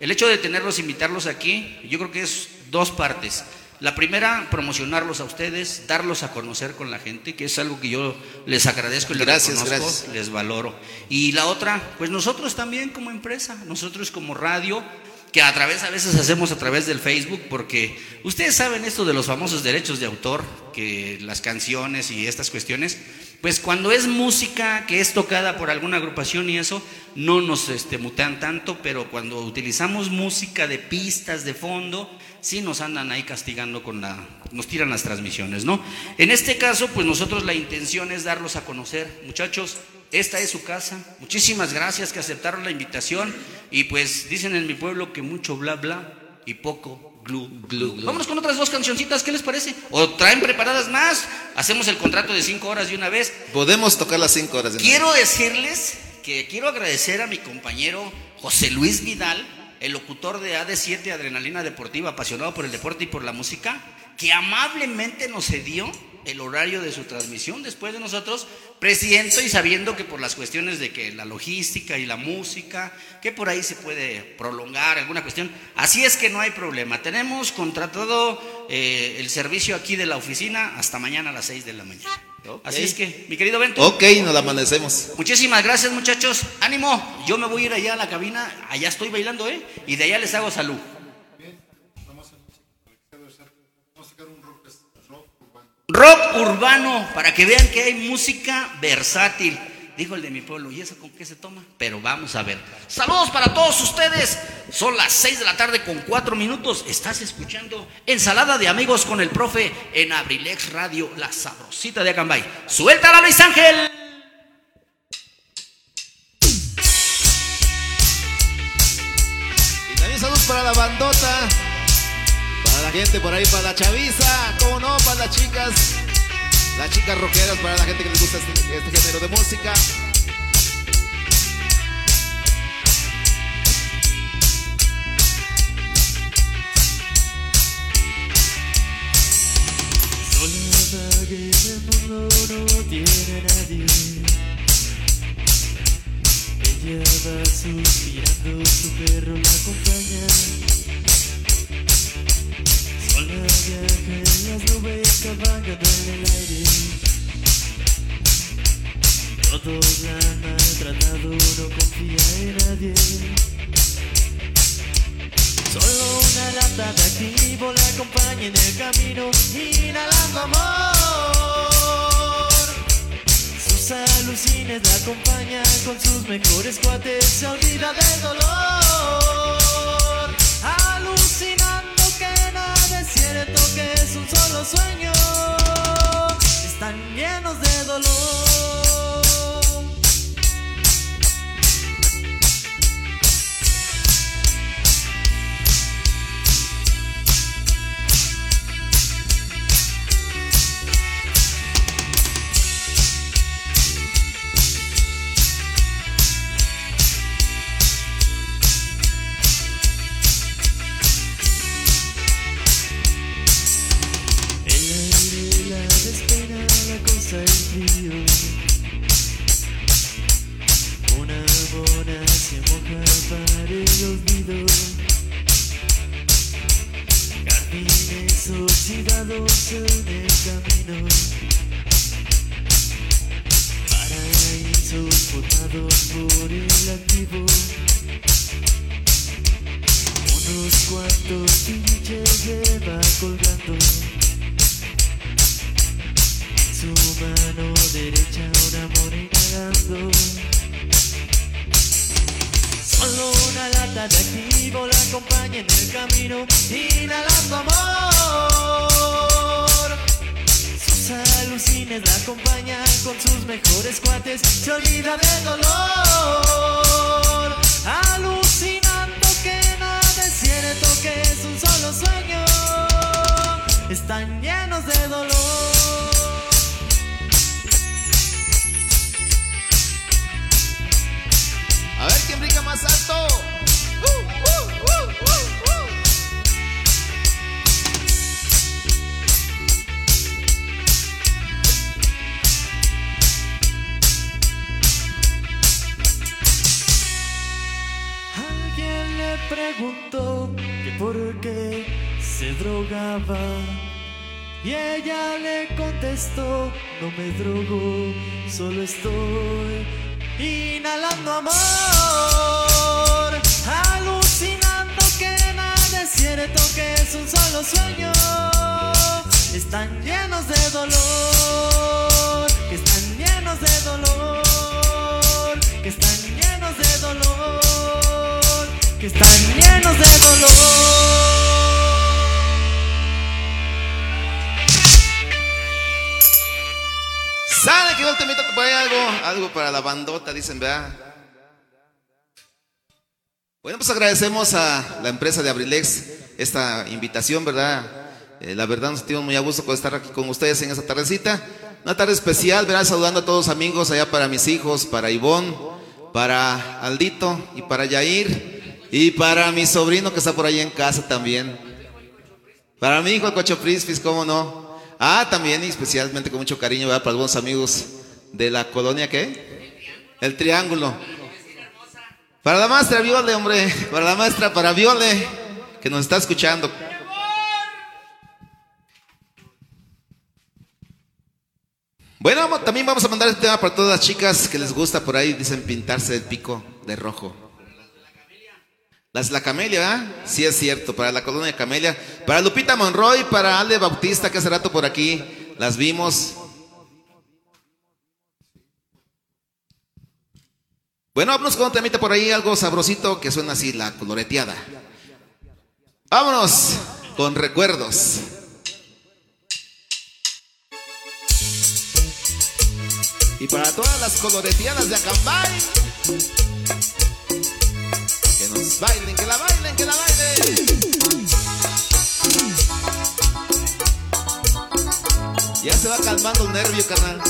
el hecho de tenerlos, invitarlos aquí, yo creo que es dos partes. La primera, promocionarlos a ustedes, darlos a conocer con la gente, que es algo que yo les agradezco y les Gracias, reconozco, gracias. les valoro. Y la otra, pues nosotros también como empresa, nosotros como radio, que a través, a veces hacemos a través del Facebook, porque ustedes saben esto de los famosos derechos de autor, que las canciones y estas cuestiones, pues cuando es música que es tocada por alguna agrupación y eso, no nos este, mutean tanto, pero cuando utilizamos música de pistas, de fondo, sí nos andan ahí castigando con la, nos tiran las transmisiones, ¿no? En este caso, pues nosotros la intención es darlos a conocer. Muchachos, esta es su casa. Muchísimas gracias que aceptaron la invitación y pues dicen en mi pueblo que mucho bla bla y poco glu glu. Vámonos con otras dos cancioncitas, ¿qué les parece? ¿O traen preparadas más? Hacemos el contrato de cinco horas de una vez. Podemos tocar las cinco horas de una Quiero decirles que quiero agradecer a mi compañero José Luis Vidal, el locutor de AD7 Adrenalina Deportiva, apasionado por el deporte y por la música, que amablemente nos cedió el horario de su transmisión después de nosotros, presiento y sabiendo que por las cuestiones de que la logística y la música, que por ahí se puede prolongar alguna cuestión, así es que no hay problema. Tenemos contratado eh, el servicio aquí de la oficina hasta mañana a las 6 de la mañana. Así es que, mi querido Bento. Ok, nos la amanecemos. Muchísimas gracias, muchachos. Ánimo. Yo me voy a ir allá a la cabina. Allá estoy bailando, ¿eh? Y de allá les hago salud. Rock urbano, para que vean que hay música versátil. Dijo el de mi pueblo, ¿y eso con qué se toma? Pero vamos a ver. Saludos para todos ustedes. Son las 6 de la tarde con 4 minutos. Estás escuchando Ensalada de Amigos con el profe en Abrilex Radio, la sabrosita de Acambay. ¡Suéltala, Luis Ángel! Y también saludos para la bandota, gente por ahí, para la chaviza, como no, para las chicas, las chicas rockeras, para la gente que les gusta este, este género de música. Soledad que el mundo no tiene nadie. Ella va suspirando, su perro la acompaña. La han maltratado, no confía en nadie. Solo una lata de activo la acompaña en el camino, inhalando amor. Sus alucines la acompañan con sus mejores cuates, se olvida del dolor. Agradecemos a la empresa de Abrilex esta invitación, ¿verdad? Eh, la verdad nos sentimos muy a gusto con estar aquí con ustedes en esta tardecita. Una tarde especial, ¿verdad? Saludando a todos los amigos allá para mis hijos, para Ivonne, para Aldito y para Yair y para mi sobrino que está por ahí en casa también. Para mi hijo el Cocho Frispis, ¿cómo no? Ah, también y especialmente con mucho cariño, ¿verdad? Para algunos amigos de la colonia, ¿qué? El Triángulo. Para la maestra Viole, hombre. Para la maestra, para Viole, que nos está escuchando. Bueno, también vamos a mandar este tema para todas las chicas que les gusta por ahí, dicen pintarse el pico de rojo. Las de la Camelia. Sí es cierto, para la colonia Camelia. Para Lupita Monroy, para Alde Bautista, que hace rato por aquí las vimos. Bueno, vámonos con temita por ahí, algo sabrosito que suena así, la coloreteada. Vámonos con recuerdos. Y para todas las coloreteadas de Acambay, que nos bailen, que la bailen, que la bailen. Ya se va calmando el nervio, carnal.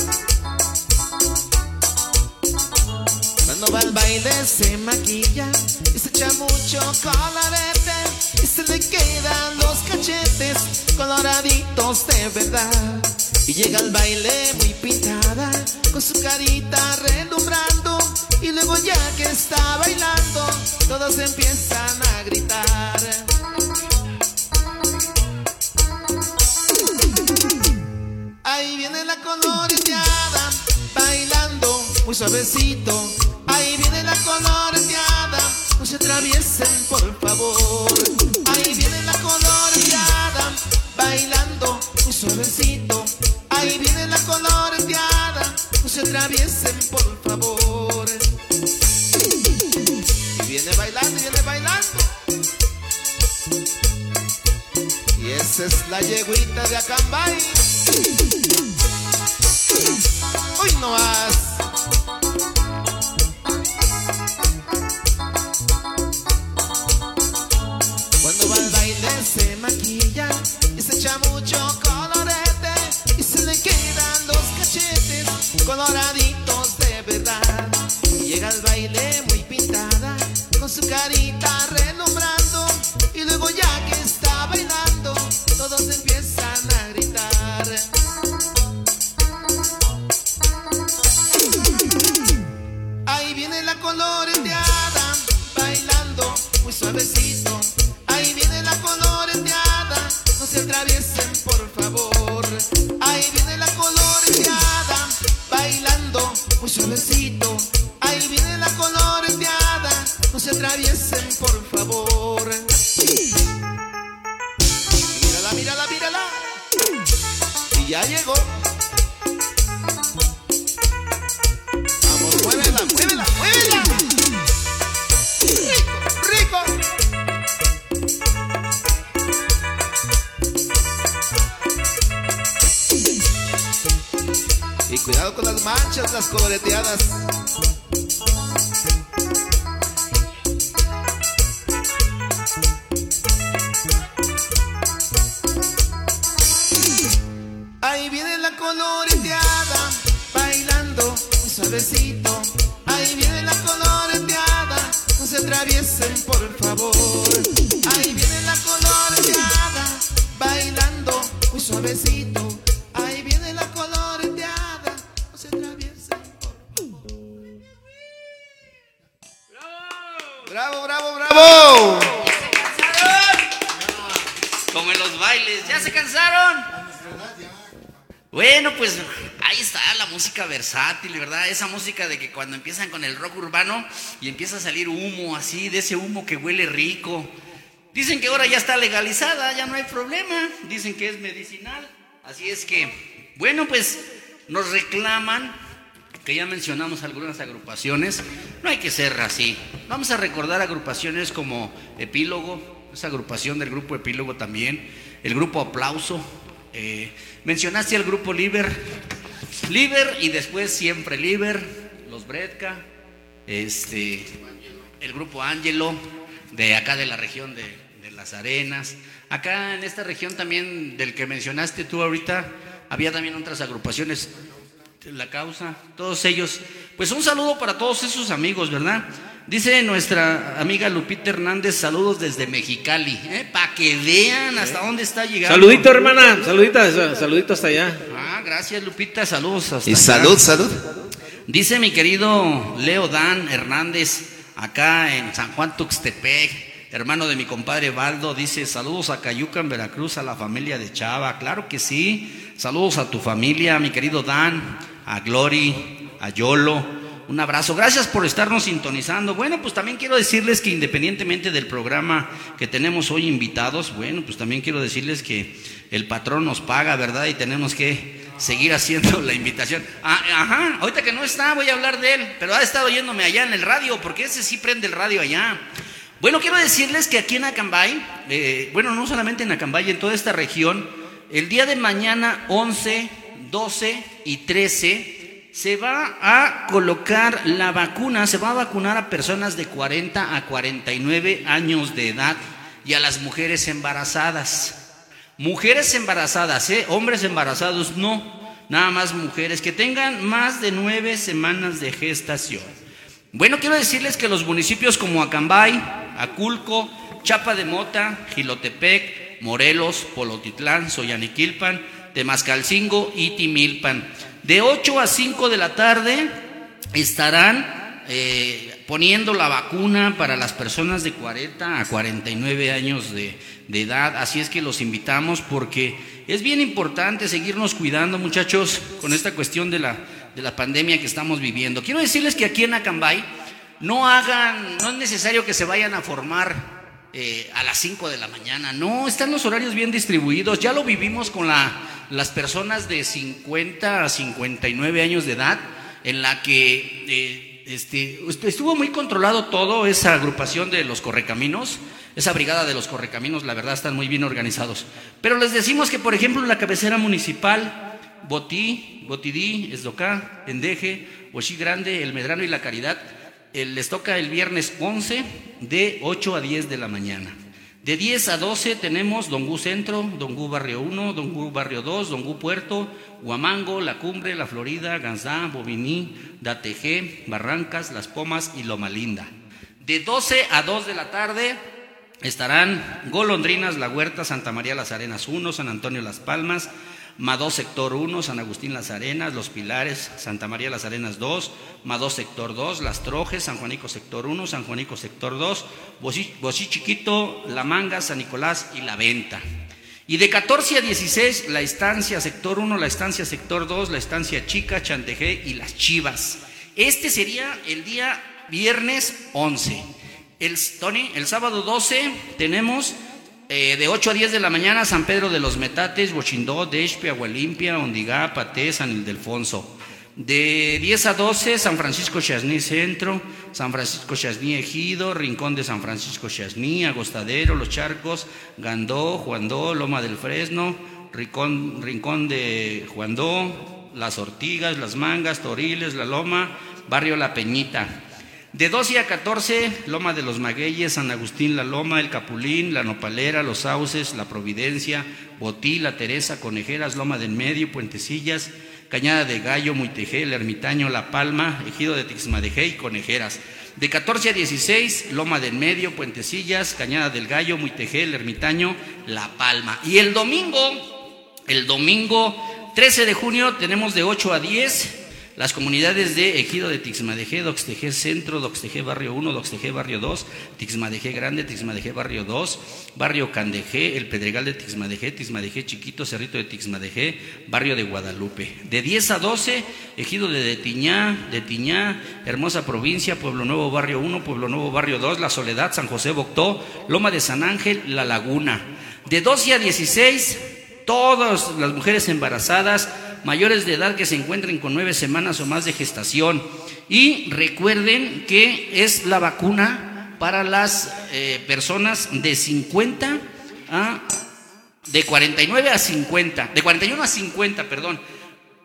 Va al baile se maquilla y se echa mucho colorete y se le quedan los cachetes coloraditos de verdad. Y llega al baile muy pintada con su carita relumbrando y luego ya que está bailando todos empiezan a gritar. Ahí viene la coloreteada, bailando muy suavecito. Ahí viene la coloreteada, no se atraviesen por favor. Ahí viene la coloreteada, bailando muy suavecito. Ahí viene la coloreteada, no se atraviesen por favor. Y viene bailando, viene bailando. Y esa es la yeguita de Acambay. Hoy no más. Echa mucho colorete y se le quedan los cachetes coloraditos de verdad. Llega al baile muy pintada con su carita Esa música de que cuando empiezan con el rock urbano y empieza a salir humo así, de ese humo que huele rico. Dicen que ahora ya está legalizada, ya no hay problema. Dicen que es medicinal. Así es que, bueno, pues nos reclaman que ya mencionamos algunas agrupaciones. No hay que ser así. Vamos a recordar agrupaciones como Epílogo, esa agrupación del grupo Epílogo también, el grupo Aplauso. eh, mencionaste al grupo Liber, Liber y después siempre Liber, los Bredka, este, el grupo Ángelo, de acá de la región de, de Las Arenas. Acá en esta región también del que mencionaste tú ahorita, había también otras agrupaciones la causa, todos ellos. Pues un saludo para todos esos amigos, ¿verdad? Dice nuestra amiga Lupita Hernández, saludos desde Mexicali, ¿eh? para que vean hasta dónde está llegando. Saludito, hermana. Saludita, saludito hasta allá. Ah, gracias Lupita, saludos hasta Y salud, salud. Dice mi querido Leo Dan Hernández, acá en San Juan Tuxtepec. hermano de mi compadre Baldo, dice saludos a Cayucan, Veracruz, a la familia de Chava. Claro que sí. Saludos a tu familia, mi querido Dan, a Glory, a Yolo. Un abrazo. Gracias por estarnos sintonizando. Bueno, pues también quiero decirles que independientemente del programa que tenemos hoy invitados, bueno, pues también quiero decirles que el patrón nos paga, ¿verdad? Y tenemos que seguir haciendo la invitación. Ah, ajá, ahorita que no está, voy a hablar de él, pero ha estado oyéndome allá en el radio, porque ese sí prende el radio allá. Bueno, quiero decirles que aquí en Acambay, eh, bueno, no solamente en Acambay, en toda esta región, el día de mañana 11, 12 y 13 se va a colocar la vacuna, se va a vacunar a personas de 40 a 49 años de edad y a las mujeres embarazadas. Mujeres embarazadas, ¿eh? hombres embarazados no, nada más mujeres que tengan más de nueve semanas de gestación. Bueno, quiero decirles que los municipios como Acambay, Aculco, Chapa de Mota, Gilotepec, Morelos, Polotitlán, Soyaniquilpan, Temascalcingo y Timilpan de 8 a 5 de la tarde estarán eh, poniendo la vacuna para las personas de 40 a 49 años de, de edad. Así es que los invitamos porque es bien importante seguirnos cuidando, muchachos, con esta cuestión de la, de la pandemia que estamos viviendo. Quiero decirles que aquí en Acambay no hagan, no es necesario que se vayan a formar eh, a las 5 de la mañana. No, están los horarios bien distribuidos. Ya lo vivimos con la, las personas de 50 a 59 años de edad, en la que eh, este, estuvo muy controlado todo esa agrupación de los correcaminos. Esa brigada de los correcaminos, la verdad, están muy bien organizados. Pero les decimos que, por ejemplo, en la cabecera municipal, Botí, Botidí, Esdocá, Endeje, Huachí Grande, El Medrano y La Caridad, les toca el viernes 11 de 8 a 10 de la mañana. De 10 a 12 tenemos Dongú Centro, Dongú Barrio 1, Dongú Barrio 2, Dongú Puerto, Huamango, La Cumbre, La Florida, Ganzá, Boviní, Datejé, Barrancas, Las Pomas y Loma Linda. De 12 a 2 de la tarde estarán Golondrinas, La Huerta, Santa María Las Arenas 1, San Antonio Las Palmas, Madó Sector 1, San Agustín Las Arenas, Los Pilares, Santa María Las Arenas 2, Madó Sector 2, Las Trojes, San Juanico Sector 1, San Juanico Sector 2, Bosí, Chiquito, La Manga, San Nicolás y La Venta. Y de 14 a 16, la estancia Sector 1, la estancia Sector 2, la estancia Chica, Chantejé y Las Chivas. Este sería el día viernes 11. El, Tony, el sábado 12 tenemos eh, de 8 a 10 de la mañana, San Pedro de los Metates, Bochindó, Deshpe, Agualimpia, Ondigá, Paté, San Ildefonso. De 10 a 12, San Francisco Chasní Centro, San Francisco Chasní Ejido, Rincón de San Francisco Chasní, Agostadero, Los Charcos, Gandó, Juandó, Loma del Fresno, Rincón, Rincón de Juandó, Las Ortigas, Las Mangas, Toriles, La Loma, Barrio La Peñita. De 12 a 14, Loma de los Magueyes, San Agustín, La Loma, El Capulín, La Nopalera, Los Sauces, La Providencia, Botí, La Teresa, Conejeras, Loma del Medio, Puentecillas, Cañada de Gallo, Muitejé, El Ermitaño, La Palma, Ejido de Tixmadejé y Conejeras. De 14 a 16, Loma del Medio, Puentecillas, Cañada del Gallo, Muitejé, El Ermitaño, La Palma. Y el domingo, el domingo 13 de junio, tenemos de 8 a 10 las comunidades de Ejido de Tixmadejé, Doxtejé Centro, Doxtejé Barrio 1, Doxtejé Barrio 2, Tixmadejé Grande, Tixmadejé Barrio 2, Barrio Candejé, El Pedregal de Tixmadejé, Tixmadejé Chiquito, Cerrito de Tixmadejé, Barrio de Guadalupe. De 10 a 12, Ejido de Detiñá, de Tiñá, Hermosa Provincia, Pueblo Nuevo Barrio 1, Pueblo Nuevo Barrio 2, La Soledad, San José Boctó, Loma de San Ángel, La Laguna. De 12 a 16, todas las mujeres embarazadas, mayores de edad que se encuentren con nueve semanas o más de gestación. Y recuerden que es la vacuna para las eh, personas de 50 a de 49 a 50, de 41 a 50, perdón.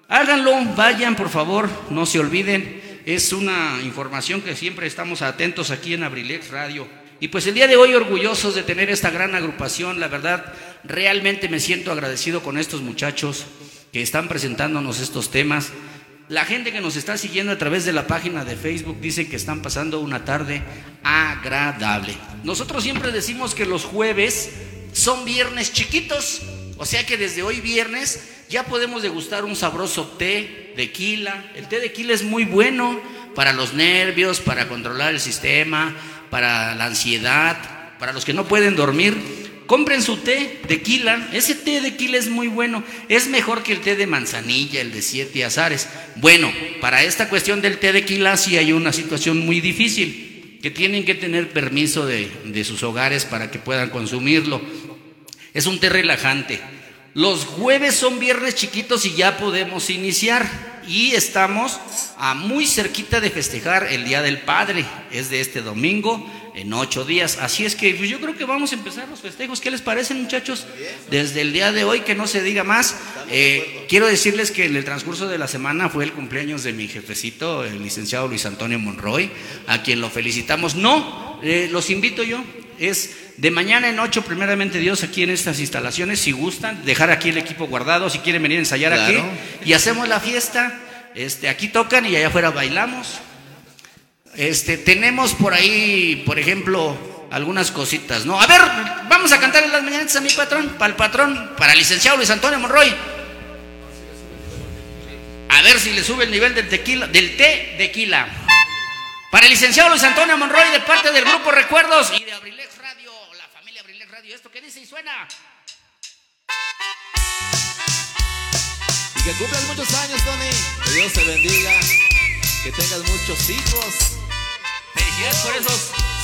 Háganlo, vayan por favor, no se olviden. Es una información que siempre estamos atentos aquí en Abrilex Radio. Y pues el día de hoy orgullosos de tener esta gran agrupación, la verdad, realmente me siento agradecido con estos muchachos que están presentándonos estos temas. La gente que nos está siguiendo a través de la página de Facebook dice que están pasando una tarde agradable. Nosotros siempre decimos que los jueves son viernes chiquitos, o sea que desde hoy viernes ya podemos degustar un sabroso té de quila. El té de quila es muy bueno para los nervios, para controlar el sistema, para la ansiedad. para los que no pueden dormir, compren su té de quila. Ese té de quila es muy bueno. Es mejor que el té de manzanilla, el de siete azares. Bueno, para esta cuestión del té de quila sí hay una situación muy difícil, que tienen que tener permiso de, de sus hogares para que puedan consumirlo. Es un té relajante. Los jueves son viernes chiquitos y ya podemos iniciar. Y estamos a muy cerquita de festejar el Día del Padre. Es de este domingo en ocho días. Así es que pues, yo creo que vamos a empezar los festejos. ¿Qué les parece, muchachos? Desde el día de hoy, que no se diga más. Eh, quiero decirles que en el transcurso de la semana fue el cumpleaños de mi jefecito, el licenciado Luis Antonio Monroy, a quien lo felicitamos. No, eh, los invito yo. Es de mañana en ocho, primeramente Dios, aquí en estas instalaciones, si gustan, dejar aquí el equipo guardado, si quieren venir a ensayar Claro. aquí, y hacemos la fiesta. Este, aquí tocan y allá afuera bailamos. Este, tenemos por ahí, por ejemplo, algunas cositas, ¿no? A ver, vamos a cantar en las mañanitas a mi patrón, para el patrón, para el licenciado Luis Antonio Monroy. A ver si le sube el nivel del tequila, del té tequila. Para el licenciado Luis Antonio Monroy de parte del grupo Recuerdos y de Abrilex Radio, la familia Abrilex Radio. ¿Esto qué dice y suena? Y que cumplas muchos años, Tony. Que Dios te bendiga. Que tengas muchos hijos. Felicidades por esos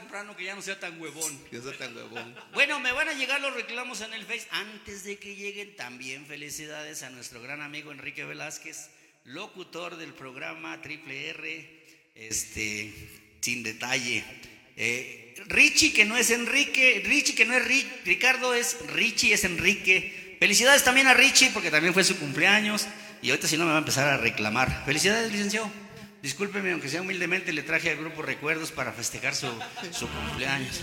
temprano, que ya no sea tan huevón. Que sea tan huevón. Bueno, me van a llegar los reclamos en el Face. Antes de que lleguen, también felicidades a nuestro gran amigo Enrique Velázquez, locutor del programa Triple R, este, sin detalle. Eh, Richie, que no es Enrique, Richie, que no es Ri- Ricardo, es Richie, es Enrique. Felicidades también a Richie, porque también fue su cumpleaños. Y ahorita si no me va a empezar a reclamar. Felicidades, licenciado. Discúlpeme, aunque sea humildemente, le traje al grupo Recuerdos para festejar su, su cumpleaños.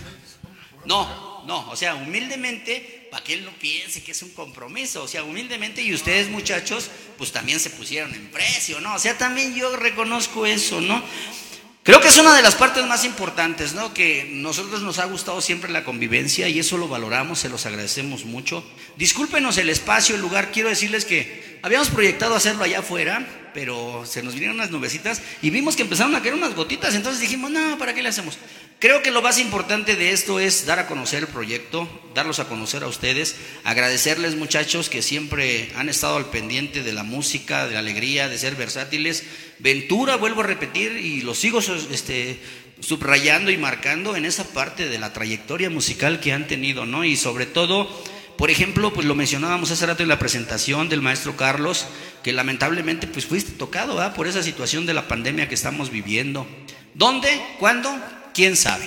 No, no, o sea, humildemente, para que él no piense que es un compromiso, o sea, humildemente, y ustedes muchachos, pues también se pusieron en precio, ¿no? O sea, también yo reconozco eso, ¿no? Creo que es una de las partes más importantes, ¿no? Que nosotros nos ha gustado siempre la convivencia y eso lo valoramos, se los agradecemos mucho. Discúlpenos el espacio, el lugar, quiero decirles que habíamos proyectado hacerlo allá afuera, pero se nos vinieron unas nubecitas y vimos que empezaron a caer unas gotitas, entonces dijimos, no, ¿para qué le hacemos? Creo que lo más importante de esto es dar a conocer el proyecto, darlos a conocer a ustedes, agradecerles muchachos que siempre han estado al pendiente de la música, de la alegría, de ser versátiles. Ventura, vuelvo a repetir, y lo sigo este, subrayando y marcando en esa parte de la trayectoria musical que han tenido, ¿no? Y sobre todo, por ejemplo, pues lo mencionábamos hace rato en la presentación del maestro Carlos, que lamentablemente pues fuiste tocado, ¿verdad? Por esa situación de la pandemia que estamos viviendo. ¿Dónde? ¿Cuándo? ¿Quién sabe?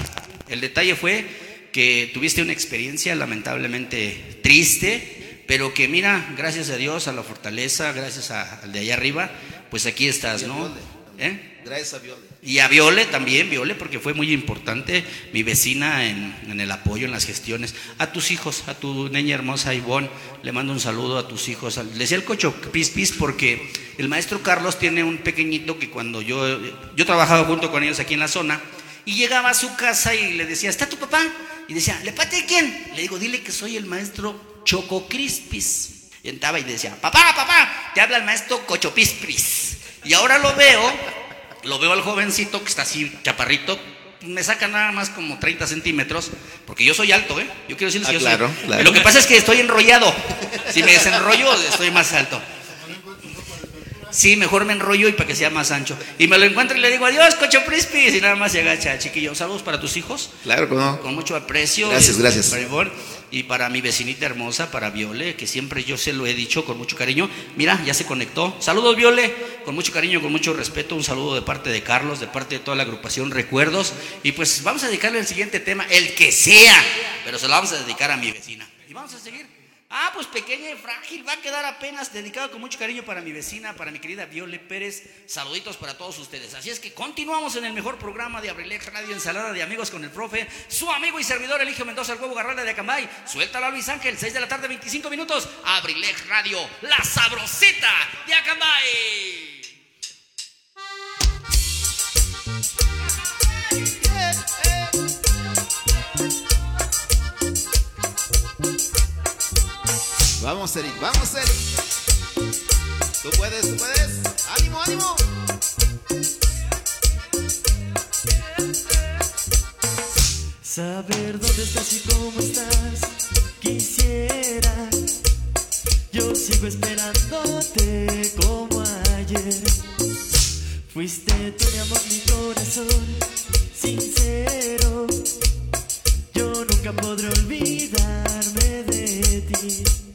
El detalle fue que tuviste una experiencia lamentablemente triste, pero que mira, gracias a Dios, a la fortaleza, gracias a- al de allá arriba, pues aquí estás, ¿no? ¿Eh? Gracias a. Y a Viole también, Viole, porque fue muy importante, mi vecina en, el apoyo, en las gestiones. A tus hijos, a tu niña hermosa Ivonne, le mando un saludo a tus hijos. Le decía el cocho pis pis porque el maestro Carlos tiene un pequeñito que cuando yo, yo trabajaba junto con ellos aquí en la zona, y llegaba a su casa y le decía, ¿está tu papá? Y decía, ¿le pate quién? Le digo, dile que soy el maestro Choco Crispis. Y entraba y decía, papá, papá, te habla el maestro Cochopispris. Y ahora lo veo, lo veo al jovencito que está así, chaparrito, me saca nada más como 30 centímetros, porque yo soy alto, ¿eh? Yo quiero decirles Ah, que yo claro, soy... claro. Lo que pasa es que estoy enrollado. Si me desenrollo, estoy más alto. Sí, mejor me enrollo y para que sea más ancho. Y me lo encuentro y le digo, adiós, cocho Prispis. Y nada más se agacha, chiquillo. Saludos para tus hijos. Claro, ¿cómo? Con mucho aprecio. Gracias, gracias. Y para mi vecinita hermosa, para Viole, que siempre yo se lo he dicho con mucho cariño. Mira, ya se conectó. Saludos, Viole. Con mucho cariño, con mucho respeto. Un saludo de parte de Carlos, de parte de toda la agrupación Recuerdos. Y pues vamos a dedicarle el siguiente tema, el que sea. Pero se lo vamos a dedicar a mi vecina. Y vamos a seguir. Ah, pues pequeña y frágil, va a quedar apenas dedicado con mucho cariño para mi vecina, para mi querida Viole Pérez. Saluditos para todos ustedes. Así es que continuamos en el mejor programa de Abrilex Radio Ensalada de Amigos con el Profe. Su amigo y servidor Eligio Mendoza, el huevo Garralda de Acambay. Suéltala Luis Ángel, 6 de la tarde, 25 minutos. Abrilex Radio, la sabrosita de Acambay. Vamos, Eric, vamos, Eric. Tú puedes, tú puedes. Ánimo, ánimo. Saber dónde estás y cómo estás, quisiera. Yo sigo esperándote como ayer. Fuiste tú mi amor, mi corazón sincero. Yo nunca podré olvidarme de ti.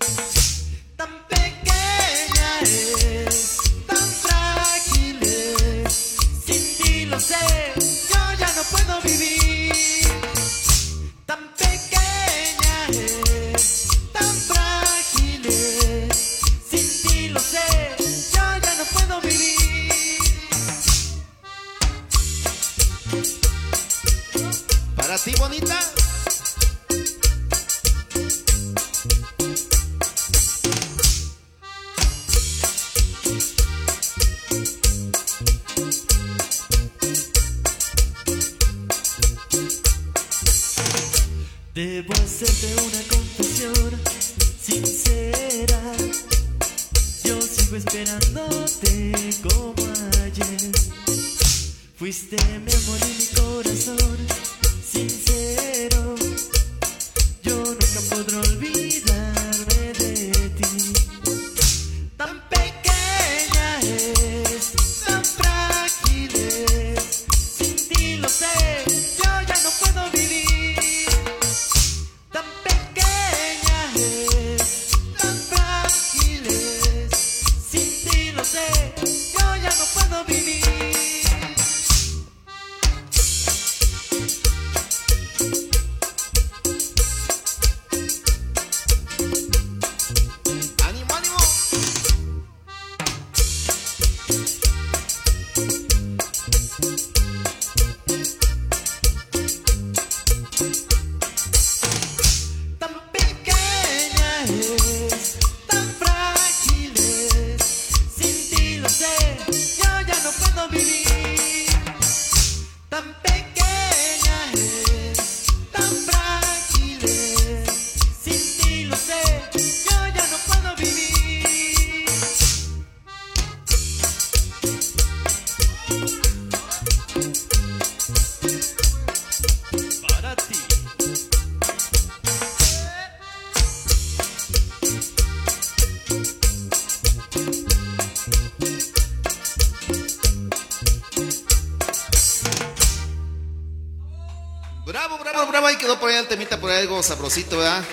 Algo sabrosito, ¿verdad?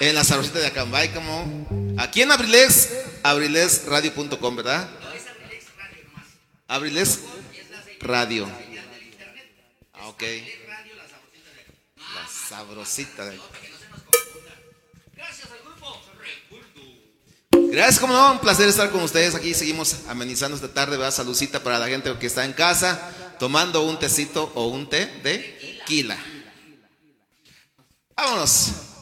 En la sabrosita de Acambay, como. Aquí en Abrilex, abrilesradio.com, ¿verdad? Abriles Radio. Ah, ok. La sabrosita de Gracias, como no, un placer estar con ustedes aquí. Seguimos amenizando esta tarde, ¿verdad? Saludcita para la gente que está en casa, tomando un tecito o un té de tequila. Vámonos.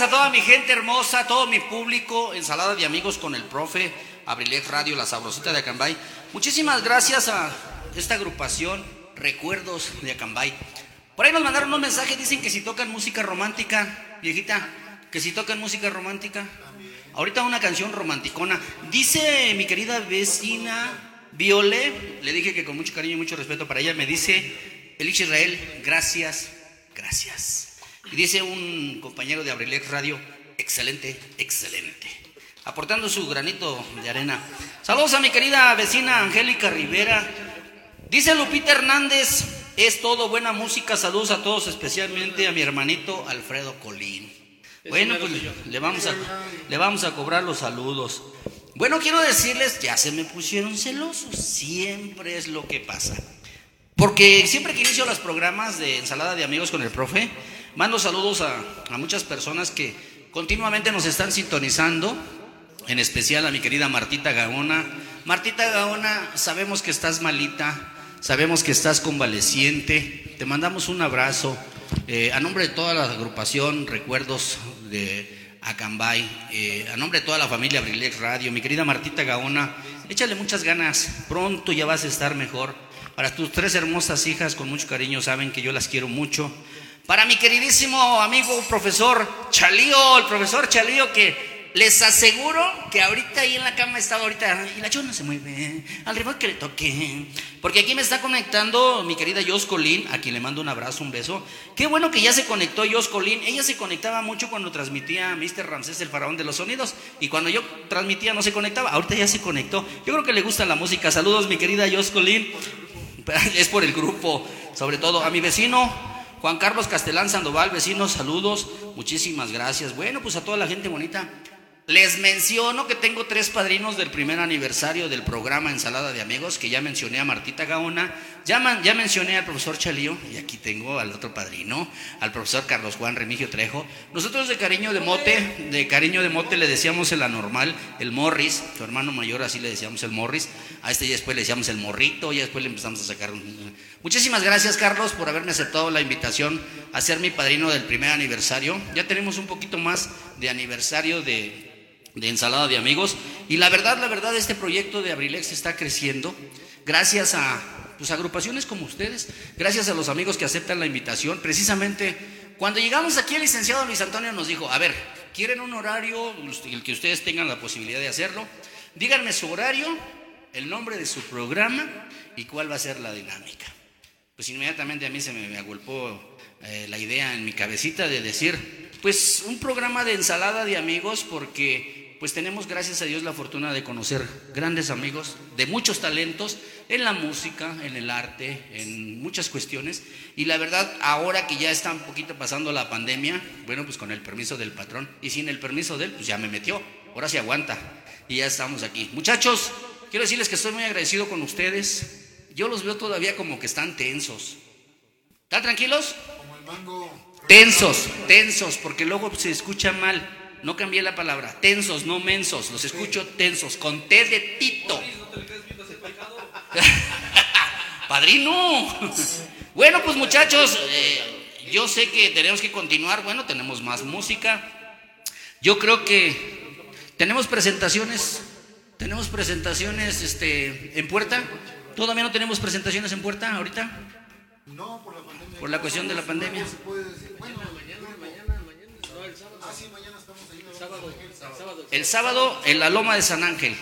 Gracias a toda mi gente hermosa, a todo mi público, ensalada de amigos con el profe, Abrilex Radio, la sabrosita de Acambay. Muchísimas gracias a esta agrupación, Recuerdos de Acambay. Por ahí nos mandaron un mensaje, dicen que si tocan música romántica, viejita, que si tocan música romántica. Ahorita una canción romanticona. Dice mi querida vecina Viole, le dije que con mucho cariño y mucho respeto para ella, me dice, Elich Israel, gracias, gracias. Y dice un compañero de Abrilex Radio, excelente, excelente. Aportando su granito de arena. Saludos a mi querida vecina Angélica Rivera. Dice Lupita Hernández, es todo buena música. Saludos a todos, especialmente a mi hermanito Alfredo Colín. Bueno, pues le vamos a, le vamos a cobrar los saludos. Bueno, quiero decirles, ya se me pusieron celosos. Siempre es lo que pasa. Porque siempre que inicio los programas de ensalada de amigos con el profe, mando saludos a, a muchas personas que continuamente nos están sintonizando, en especial a mi querida Martita Gaona. Martita Gaona, sabemos que estás malita, sabemos que estás convaleciente, te mandamos un abrazo. Eh, a nombre de toda la agrupación, recuerdos de Acambay, eh, a nombre de toda la familia Abrilex Radio, mi querida Martita Gaona, échale muchas ganas, pronto ya vas a estar mejor. Para tus tres hermosas hijas, con mucho cariño, saben que yo las quiero mucho. Para mi queridísimo amigo profesor Chalío, el profesor Chalío, que les aseguro que ahorita ahí en la cama estaba ahorita y la chona se mueve al ritmo que le toque. Porque aquí me está conectando mi querida Jos Colín, a quien le mando un abrazo, un beso. Qué bueno que ya se conectó Jos Colín. Ella se conectaba mucho cuando transmitía Mr. Ramsés, el faraón de los sonidos. Y cuando yo transmitía no se conectaba. Ahorita ya se conectó. Yo creo que le gusta la música. Saludos, mi querida Jos Colín. es por el grupo, sobre todo. A mi vecino, Juan Carlos Castelán Sandoval, vecinos, saludos, muchísimas gracias. Bueno, pues a toda la gente bonita. Les menciono que tengo tres padrinos del primer aniversario del programa Ensalada de Amigos, que ya mencioné a Martita Gaona, ya, man- ya mencioné al profesor Chalío, y aquí tengo al otro padrino, al profesor Carlos Juan Remigio Trejo. Nosotros de cariño de mote, de cariño de mote le decíamos el anormal, el Morris, su hermano mayor así le decíamos el Morris, a este ya después le decíamos el morrito, ya después le empezamos a sacar. Muchísimas gracias Carlos por haberme aceptado la invitación a ser mi padrino del primer aniversario. Ya tenemos un poquito más de aniversario de, de ensalada de amigos. Y la verdad, la verdad, este proyecto de Abrilex está creciendo gracias a pues, agrupaciones como ustedes, gracias a los amigos que aceptan la invitación. Precisamente, cuando llegamos aquí, el licenciado Luis Antonio nos dijo, a ver, ¿quieren un horario, el que ustedes tengan la posibilidad de hacerlo? Díganme su horario, el nombre de su programa y cuál va a ser la dinámica. Pues inmediatamente a mí se me, me agolpó eh, la idea en mi cabecita de decir, pues un programa de ensalada de amigos porque pues tenemos gracias a Dios la fortuna de conocer grandes amigos de muchos talentos en la música, en el arte, en muchas cuestiones. Y la verdad, ahora que ya está un poquito pasando la pandemia, bueno, pues con el permiso del patrón y sin el permiso de él, pues ya me metió. Ahora se aguanta y ya estamos aquí. Muchachos, quiero decirles que estoy muy agradecido con ustedes. Yo los veo todavía como que están tensos. ¿Están tranquilos? Tensos, tensos, porque luego se escucha mal. No cambié la palabra. Tensos, no mensos. Los escucho tensos, con T de Tito. Padrino. Bueno, pues muchachos, eh, yo sé que tenemos que continuar. Bueno, tenemos más música. Yo creo que tenemos presentaciones. Tenemos presentaciones este, en puerta. ¿Todavía no tenemos presentaciones en puerta ahorita? No, por la pandemia. Por la cuestión de la pandemia. El sábado en la Loma de San Ángel.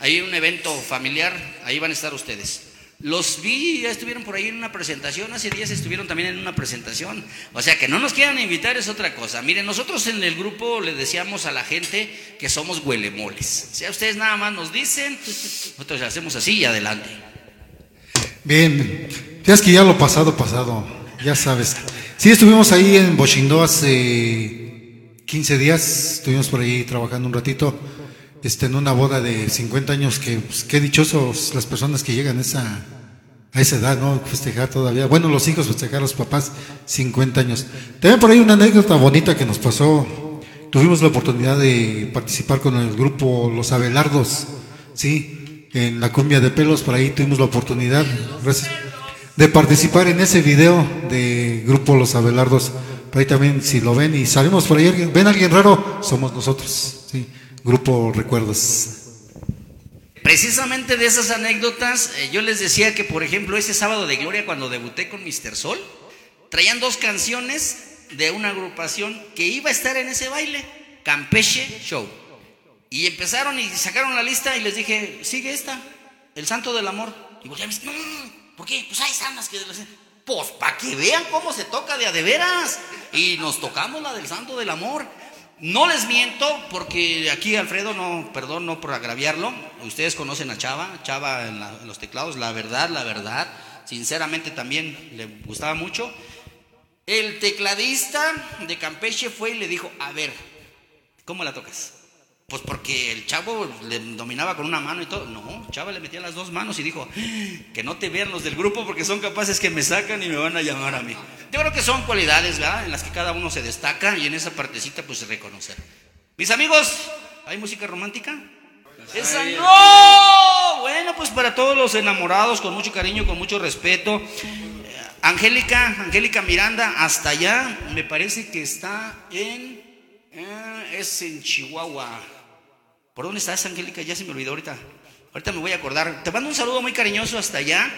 Hay un evento familiar, ahí van a estar ustedes. Los vi, ya estuvieron por ahí en una presentación, hace días estuvieron también en una presentación. O sea, que no nos quieran invitar es otra cosa. Miren, nosotros en el grupo le decíamos a la gente que somos huelemoles. O sea, ustedes nada más nos dicen, nosotros hacemos así y adelante. Bien, ya es que ya lo pasado, pasado, ya sabes. Sí, estuvimos ahí en Bochindó hace 15 días, estuvimos por ahí trabajando un ratito, este, en una boda de 50 años, que pues, qué dichosos las personas que llegan a esa, a esa edad, ¿no? Festejar todavía. Bueno, los hijos festejar a los papás 50 años. También por ahí una anécdota bonita que nos pasó. Tuvimos la oportunidad de participar con el grupo Los Abelardos, ¿sí? En la cumbia de pelos, por ahí tuvimos la oportunidad de participar en ese video de grupo Los Abelardos. Por ahí también, si lo ven y salimos por ahí, ven a alguien raro, somos nosotros, ¿sí? Grupo Recuerdos. Precisamente de esas anécdotas, eh, yo les decía que, por ejemplo, ese sábado de gloria, cuando debuté con Mr. Sol, traían dos canciones de una agrupación que iba a estar en ese baile, Campeche Show. Y empezaron y sacaron la lista y les dije, sigue esta, El Santo del Amor. Y dicen, no, ¿por qué? Pues están las que... Pues para que vean cómo se toca de a de veras. Y nos tocamos la del Santo del Amor. No les miento, porque aquí Alfredo, no, perdón, no por agraviarlo. Ustedes conocen a Chava, Chava en, los teclados, la verdad, la verdad. Sinceramente también le gustaba mucho. El tecladista de Campeche fue y le dijo, a ver, ¿cómo la tocas? Pues porque el chavo le dominaba con una mano y todo. No, Chava le metía las dos manos y dijo, que no te vean los del grupo porque son capaces que me sacan y me van a llamar a mí. Yo creo que son cualidades, ¿verdad? En las que cada uno se destaca y en esa partecita pues reconocer. Mis amigos, ¿hay música romántica? Esa no. Bueno, pues para todos los enamorados, con mucho cariño, con mucho respeto. Eh, Angélica, Angélica Miranda, hasta allá, me parece que está en, eh, es en Chihuahua. ¿Por dónde estás, Angélica? Ya se me olvidó ahorita. Ahorita me voy a acordar. Te mando un saludo muy cariñoso hasta allá.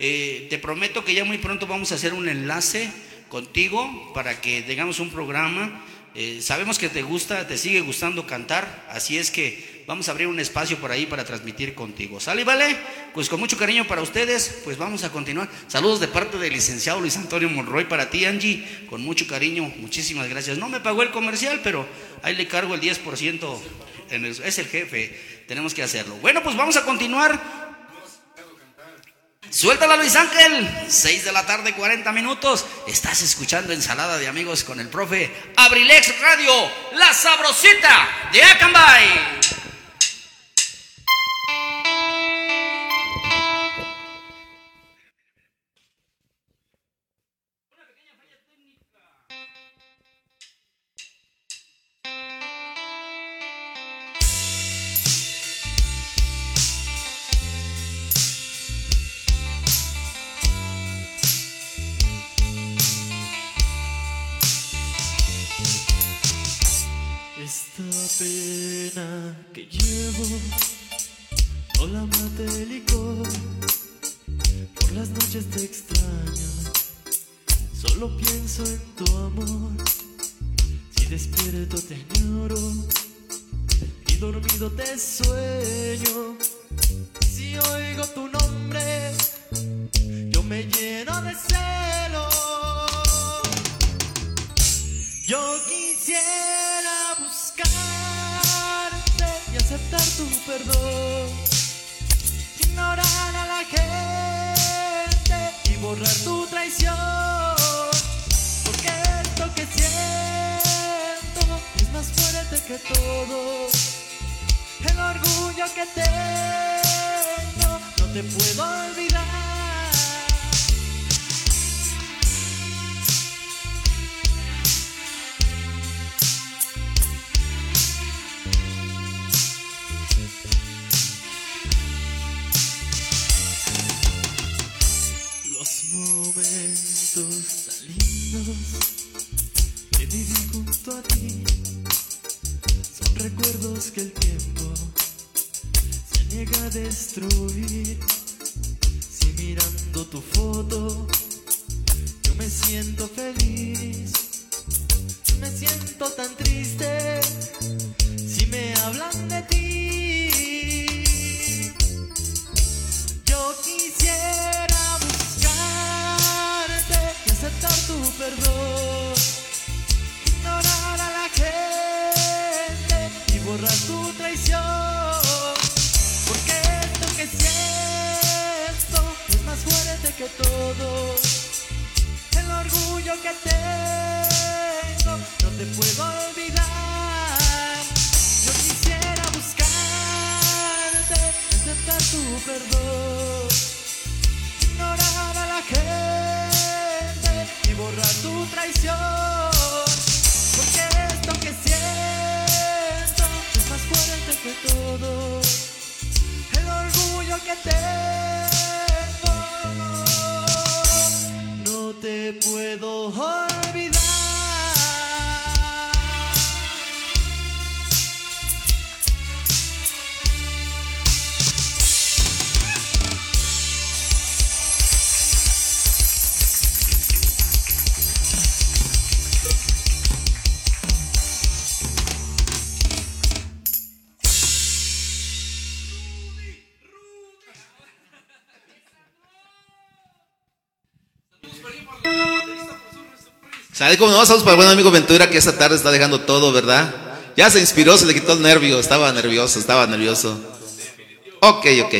Eh, te prometo que ya muy pronto vamos a hacer un enlace contigo para que tengamos un programa. Eh, sabemos que te gusta, te sigue gustando cantar, así es que vamos a abrir un espacio por ahí para transmitir contigo. ¿Sale, vale? Pues con mucho cariño para ustedes, pues vamos a continuar. Saludos de parte del licenciado Luis Antonio Monroy para ti, Angie, con mucho cariño, muchísimas gracias. No me pagó el comercial, pero ahí le cargo el 10%, en el- es el jefe, tenemos que hacerlo. Bueno, pues vamos a continuar. Suéltala Luis Ángel, 6 de la tarde, 40 minutos. Estás escuchando Ensalada de Amigos con el profe Abrilex Radio, la sabrosita de Acambay. Pena que llevo no la mate licor. Por las noches te extraño, solo pienso en tu amor. Si despierto te añoro y dormido te sueño. Si oigo tu nombre, yo me lleno de celos. Yo quisiera tu perdón, ignorar a la gente y borrar tu traición, porque esto que siento es más fuerte que todo, el orgullo que tengo no te puedo olvidar. ¿Sabe cómo no? Saludos para el buen amigo Ventura que esta tarde está dejando todo, ¿verdad? Ya se inspiró, se le quitó el nervio. Estaba nervioso, estaba nervioso. Ok, ok.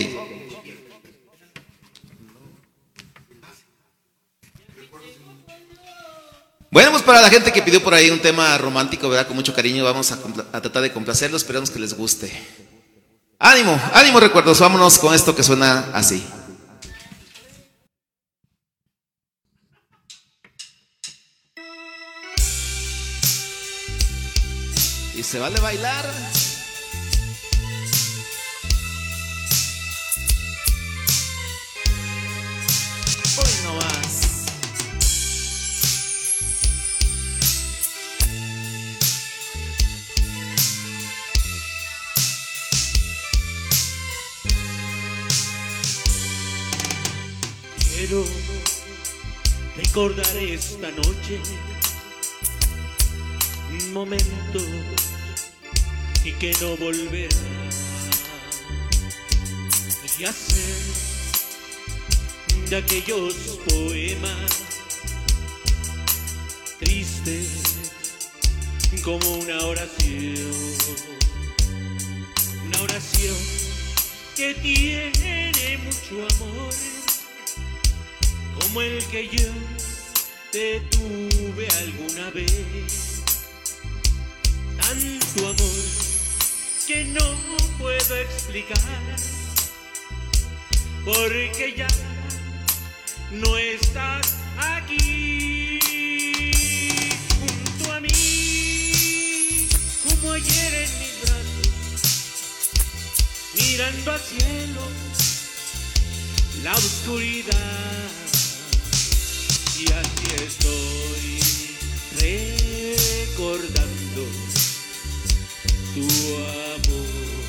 Bueno, pues para la gente que pidió por ahí un tema romántico, ¿verdad? Con mucho cariño, vamos a, tratar de complacerlo. Esperamos que les guste. Ánimo, ánimo, recuerdos. Vámonos con esto que suena así. Se vale bailar. Hoy no más. Quiero recordar esta noche momento y que no volverá y hacer de aquellos poemas tristes como una oración, una oración que tiene mucho amor como el que yo te tuve alguna vez. Tanto amor que no puedo explicar, porque ya no estás aquí junto a mí, como ayer en mis brazos, mirando al cielo, la oscuridad, y así estoy recordando tu amor.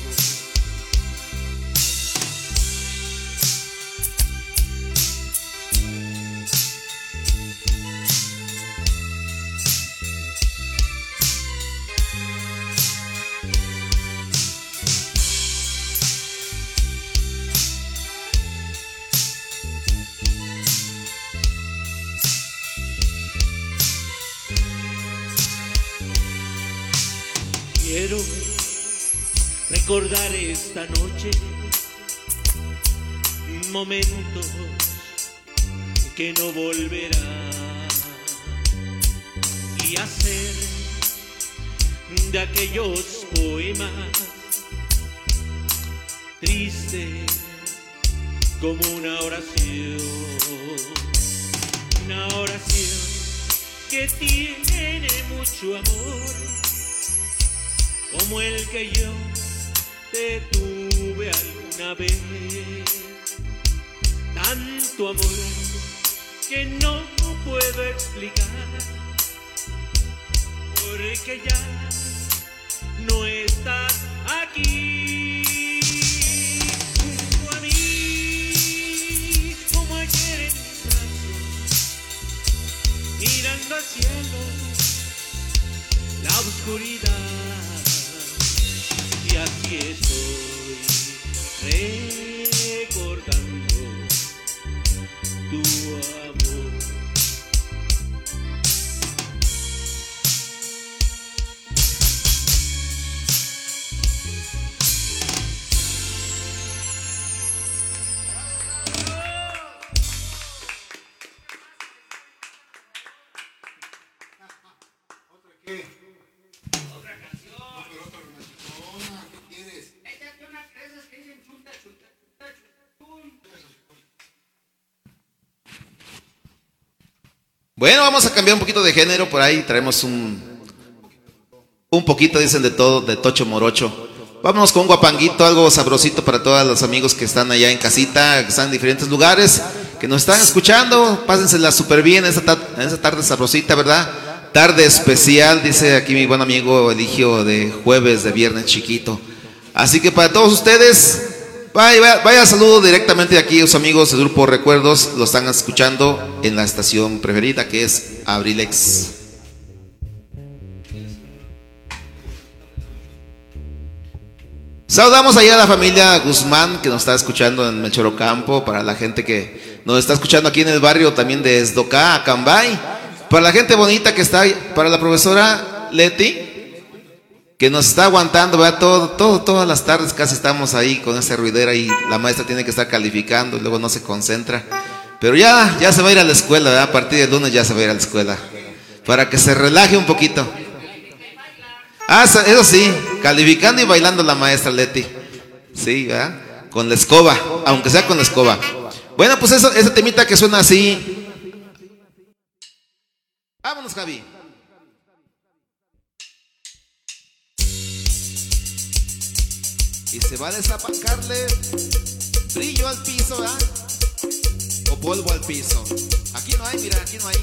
Recordar esta noche momentos que no volverán y hacer de aquellos poemas tristes como una oración, una oración que tiene mucho amor como el que yo tuve alguna vez. Tanto amor que no puedo explicar, porque ya no estás aquí. Junto a mí, como ayer en mis brazos, mirando al cielo, la oscuridad y así estoy recordando tu Bueno, vamos a cambiar un poquito de género. Por ahí traemos un, un poquito, dicen de todo, de Tocho Morocho. Vámonos con un guapanguito, algo sabrosito para todos los amigos que están allá en casita, que están en diferentes lugares, que nos están escuchando. Pásensela súper bien en esta, ta- en esta tarde sabrosita, ¿verdad? Tarde especial, dice aquí mi buen amigo Eligio, de jueves, de viernes chiquito. Así que para todos ustedes, vaya, saludo directamente de aquí, los amigos del grupo Recuerdos, lo están escuchando en la estación preferida que es Abrilex. Saludamos allá a la familia Guzmán que nos está escuchando en Melchorocampo, para la gente que nos está escuchando aquí en el barrio también de Esdocá, Acambay, para la gente bonita que está para la profesora Leti, que nos está aguantando, ¿verdad? Todo, todo, todas las tardes casi estamos ahí con esa ruidera y la maestra tiene que estar calificando y luego no se concentra. Pero ya, ya se va a ir a la escuela, ¿verdad? A partir del lunes ya se va a ir a la escuela. Para que se relaje un poquito. Ah, eso- sí, calificando y bailando la maestra Leti. Sí, ¿verdad? Con la escoba, aunque sea con la escoba. Bueno, pues eso, ese temita que suena así. Vámonos, Javi. Y se va a desapacarle brillo al piso, ¿verdad? O polvo al piso. Aquí no hay, mira, aquí no hay.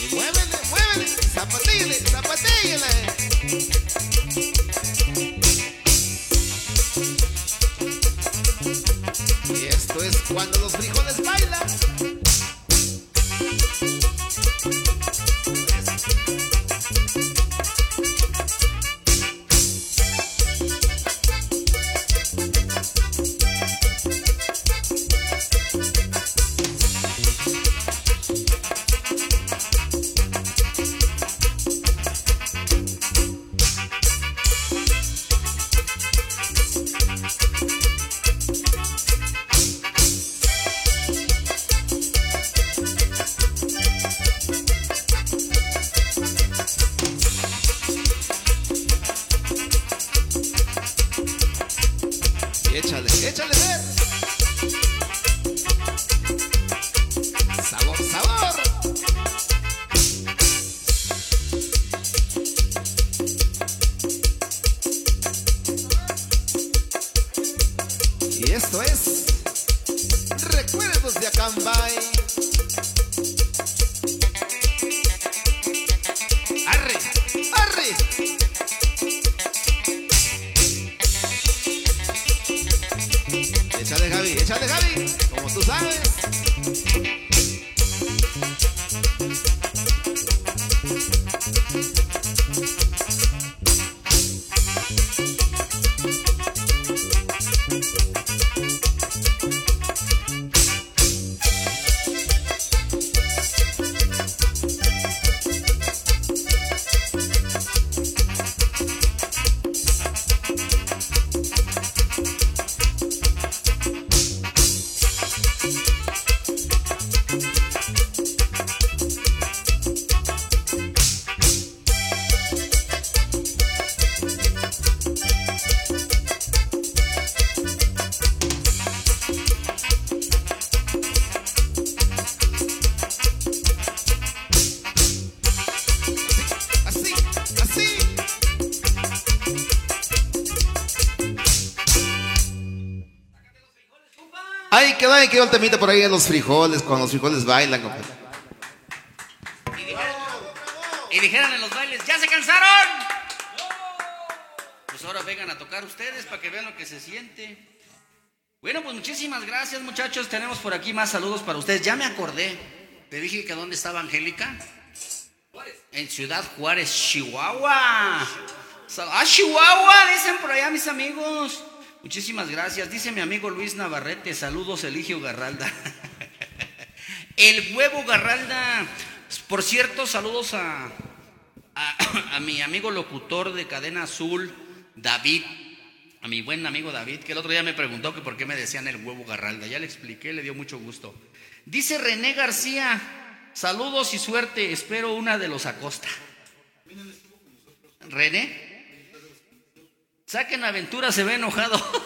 Y muévele, muévele, esto es cuando los frijoles Temita por ahí de los frijoles, cuando los frijoles bailan, compadre. Y dijeran en los bailes, ¡ya se cansaron! Pues ahora vengan a tocar ustedes para que vean lo que se siente. Bueno, pues muchísimas gracias muchachos. Tenemos por aquí más saludos para ustedes. Ya me acordé. Te dije que dónde estaba Angélica. En Ciudad Juárez, Chihuahua. Ah, Chihuahua, dicen por allá mis amigos. Muchísimas gracias. Dice mi amigo Luis Navarrete, saludos Eligio Garralda. El huevo Garralda. Por cierto, saludos a, a, mi amigo locutor de Cadena Azul, David. A mi buen amigo David, que el otro día me preguntó que por qué me decían el huevo Garralda. Ya le expliqué, le dio mucho gusto. Dice René García, saludos y suerte, espero una de los Acosta. René, saquen aventura, se ve enojado.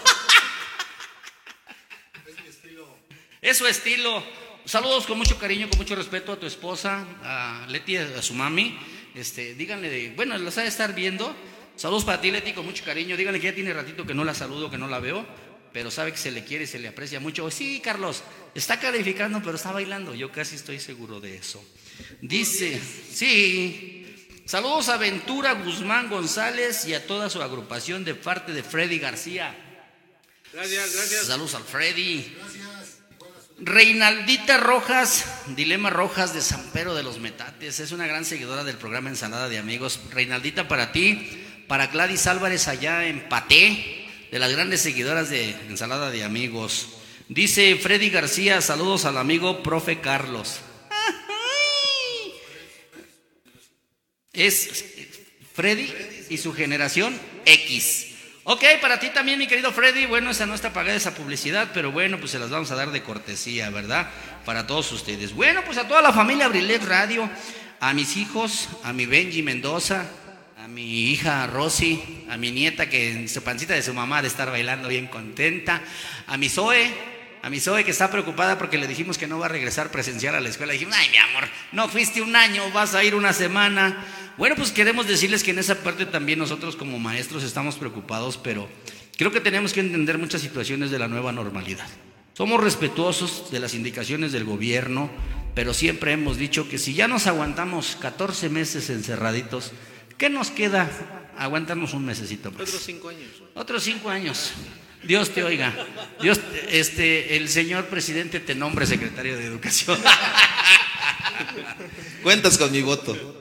Es su estilo. Saludos con mucho cariño, con mucho respeto a tu esposa, a Leti, a su mami. Este, díganle, bueno, las ha de estar viendo. Saludos para ti, Leti, con mucho cariño. Díganle que ya tiene ratito que no la saludo, que no la veo, pero sabe que se le quiere, se le aprecia mucho. Sí, Carlos, está calificando, pero está bailando. Yo casi estoy seguro de eso. Dice, sí. Saludos a Ventura Guzmán González y a toda su agrupación de parte de Freddy García. Gracias, gracias. Saludos al Freddy. Reinaldita Rojas, Dilema Rojas de San Pedro de los Metates, es una gran seguidora del programa Ensalada de Amigos. Reinaldita para ti, para Gladys Álvarez allá en Paté, de las grandes seguidoras de Ensalada de Amigos. Dice Freddy García, saludos al amigo profe Carlos. Es Freddy y su generación X. Ok, para ti también, mi querido Freddy. Bueno, esa no está pagada esa publicidad, pero bueno, pues se las vamos a dar de cortesía, ¿verdad? Para todos ustedes. Bueno, pues a toda la familia Abrilet Radio, a mis hijos, a mi Benji Mendoza, a mi hija Rosy, a mi nieta que en su pancita de su mamá de estar bailando bien contenta, a mi Zoe, a mi Zoe que está preocupada porque le dijimos que no va a regresar presencial a la escuela. Dijimos, ay, mi amor, no fuiste un año, vas a ir una semana. Bueno, pues queremos decirles que en esa parte también nosotros como maestros estamos preocupados, pero creo que tenemos que entender muchas situaciones de la nueva normalidad. Somos respetuosos de las indicaciones del gobierno, pero siempre hemos dicho que si ya nos aguantamos 14 meses encerraditos, ¿qué nos queda? Aguantarnos un mesecito más. Otros cinco años. Otros cinco años. Dios te oiga. Dios, este, el señor presidente te nombre secretario de Educación. Cuentas con mi voto.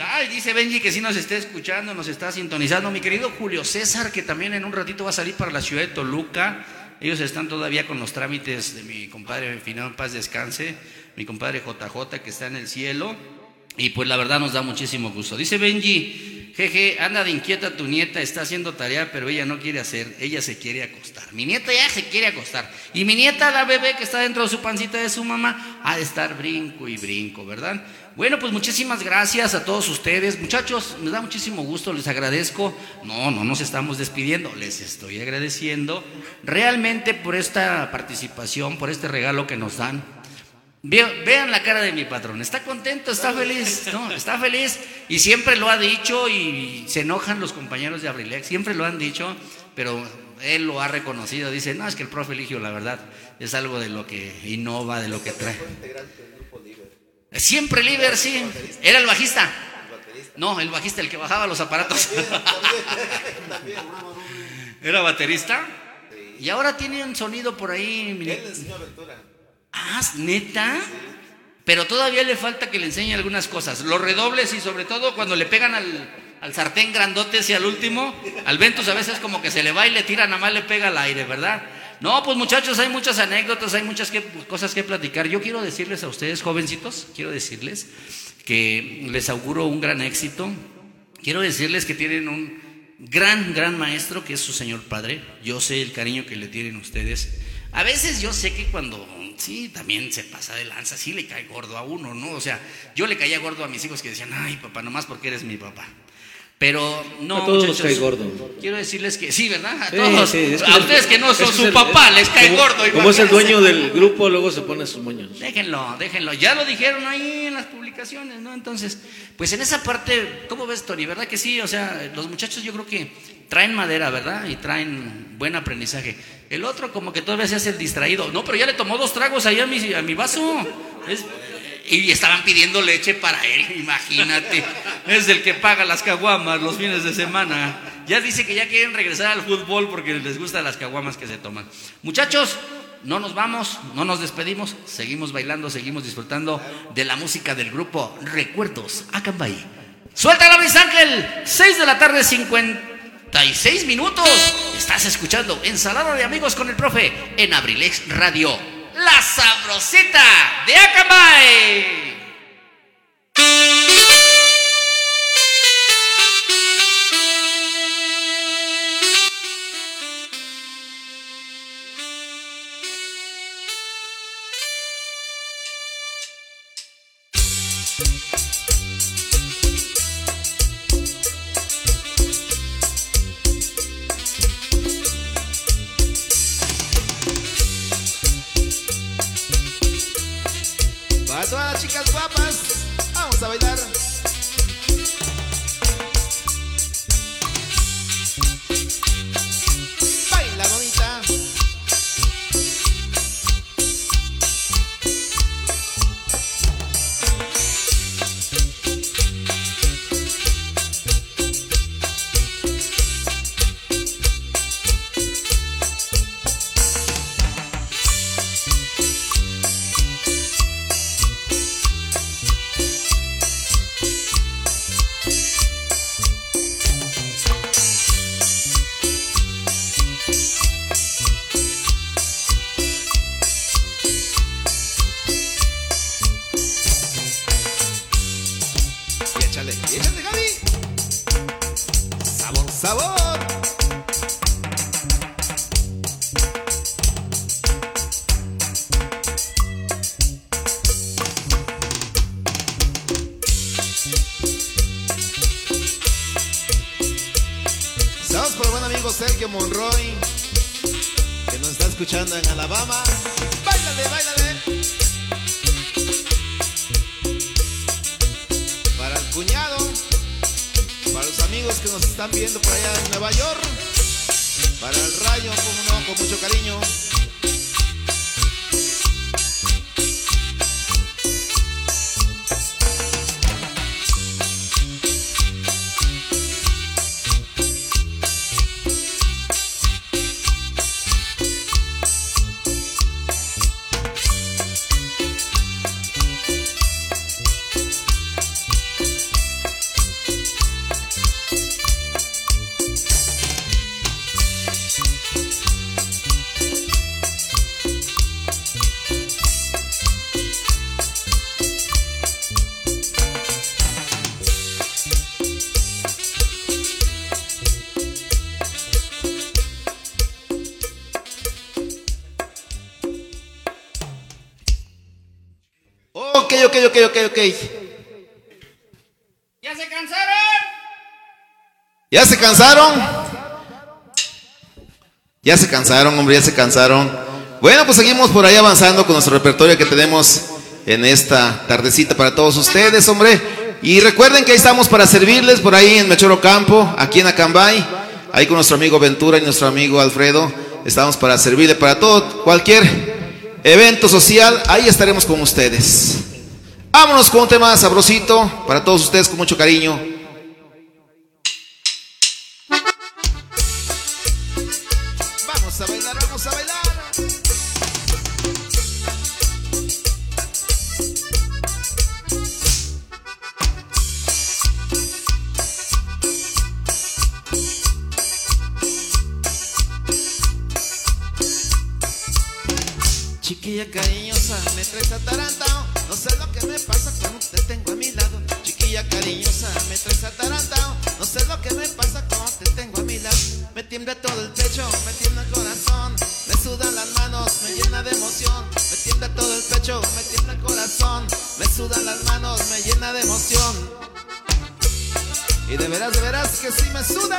Ay, dice Benji que sí nos está escuchando, nos está sintonizando. Mi querido Julio César, que también en un ratito va a salir para la ciudad de Toluca. Ellos están todavía con los trámites de mi compadre Finado en paz descanse, mi compadre JJ que está en el cielo. Y pues la verdad nos da muchísimo gusto. Dice Benji, jeje, anda de inquieta tu nieta, está haciendo tarea, pero ella no quiere hacer, ella se quiere acostar. Mi nieta ya se quiere acostar. Y mi nieta, la bebé que está dentro de su pancita de su mamá, ha de estar brinco y brinco, ¿verdad? Bueno, pues muchísimas gracias a todos ustedes. Muchachos, me da muchísimo gusto, les agradezco. No, no nos estamos despidiendo, les estoy agradeciendo realmente por esta participación, por este regalo que nos dan. Ve- Vean la cara de mi patrón, está contento, está feliz, ¿no? Está feliz y siempre lo ha dicho y se enojan los compañeros de Abrilex, siempre lo han dicho, pero él lo ha reconocido, dice, no, es que el profe Eligio, la verdad, es algo de lo que innova, de lo que trae. Siempre líder, sí. Era el bajista. No, el bajista, el que bajaba los aparatos. Era baterista. Y ahora tiene un sonido por ahí. mire. Ah, neta. Pero todavía le falta que le enseñe algunas cosas. Los redobles y sobre todo cuando le pegan al, al sartén grandote y al último, al Ventus a veces como que se le va y le tira, nada más le pega al aire, ¿verdad? No, pues muchachos, hay muchas anécdotas, hay muchas que- cosas que platicar. Yo quiero decirles a ustedes, jovencitos, quiero decirles que les auguro un gran éxito. Quiero decirles que tienen un gran, gran maestro que es su Señor Padre. Yo sé el cariño que le tienen ustedes. A veces yo sé que cuando, sí, también se pasa de lanza, sí le cae gordo a uno, ¿no? O sea, yo le caía gordo a mis hijos que decían, ay, papá, nomás porque eres mi papá. Pero no, A todos cae gordo. Quiero decirles que sí, ¿verdad? A Sí, todos. sí, es que a es- ustedes que no son su el- papá, les cae como- gordo. Como es el dueño del grupo, luego se pone sus moños. Déjenlo, déjenlo. Ya lo dijeron ahí en las publicaciones, ¿no? Entonces, pues en esa parte, ¿cómo ves, Tony? ¿Verdad que sí? O sea, los muchachos yo creo que traen madera, ¿verdad? Y traen buen aprendizaje. El otro como que todavía se hace el distraído. No, pero ya le tomó dos tragos ahí a mi, a mi vaso. Es- y estaban pidiendo leche para él, imagínate. Es el que paga las caguamas los fines de semana. Ya dice que ya quieren regresar al fútbol porque les gustan las caguamas que se toman. Muchachos, no nos vamos, no nos despedimos, seguimos bailando, seguimos disfrutando de la música del grupo Recuerdos Acambay. Suéltala, Luis Ángel, 6 de la tarde, 56 minutos. Estás escuchando Ensalada de Amigos con el Profe en Abrilex Radio. La sabrosita de Acambay. Ok, ok, ok, ok, ok. ¿Ya se cansaron? ¿Ya se cansaron? Ya se cansaron, hombre, ya se cansaron. Bueno, pues seguimos por ahí avanzando con nuestro repertorio que tenemos en esta tardecita para todos ustedes, hombre. Y recuerden que ahí estamos para servirles por ahí en Mechoro Campo, aquí en Acambay. Ahí con nuestro amigo Ventura y nuestro amigo Alfredo. Estamos para servirle para todo, cualquier evento social. Ahí estaremos con ustedes. Vámonos con un tema sabrosito para todos ustedes con mucho cariño. Vamos a bailar, vamos a bailar. Chiquilla cariñosa, me traes atarantado. No sé lo que me pasa cuando te tengo a mi lado. Chiquilla cariñosa, me traes atarantado. No sé lo que me pasa cuando te tengo a mi lado. Me tiembla todo el pecho, me tiembla el corazón. Me sudan las manos, me llena de emoción. Me tiembla todo el pecho, me tiembla el corazón. Me sudan las manos, me llena de emoción. Y de veras, de veras que sí me suda.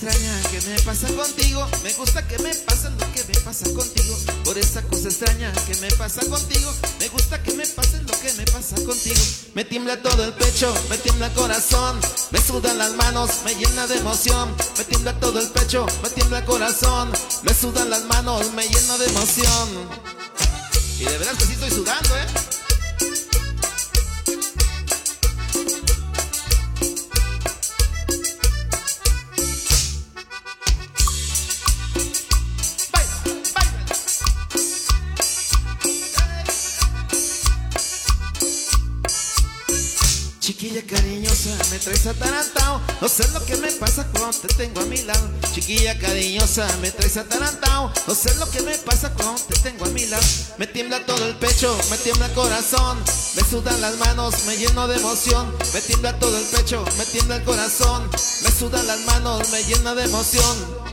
Extraña que me pasa contigo, me gusta que me pase lo que me pasa contigo. Por esa cosa extraña que me pasa contigo, me gusta que me pase lo que me pasa contigo. Me tiembla todo el pecho, me tiembla el corazón, me sudan las manos, me llena de emoción. Me tiembla todo el pecho, me tiembla el corazón, me sudan las manos, me llena de emoción. Y de veras que sí estoy sudando, ¿eh? Atarantado. No sé lo que me pasa cuando te tengo a mi lado. Chiquilla cariñosa, me traes atarantado. No sé lo que me pasa cuando te tengo a mi lado. Me tiembla todo el pecho, me tiembla el corazón. Me sudan las manos, me lleno de emoción. Me tiembla todo el pecho, me tiembla el corazón. Me sudan las manos, me llena de emoción.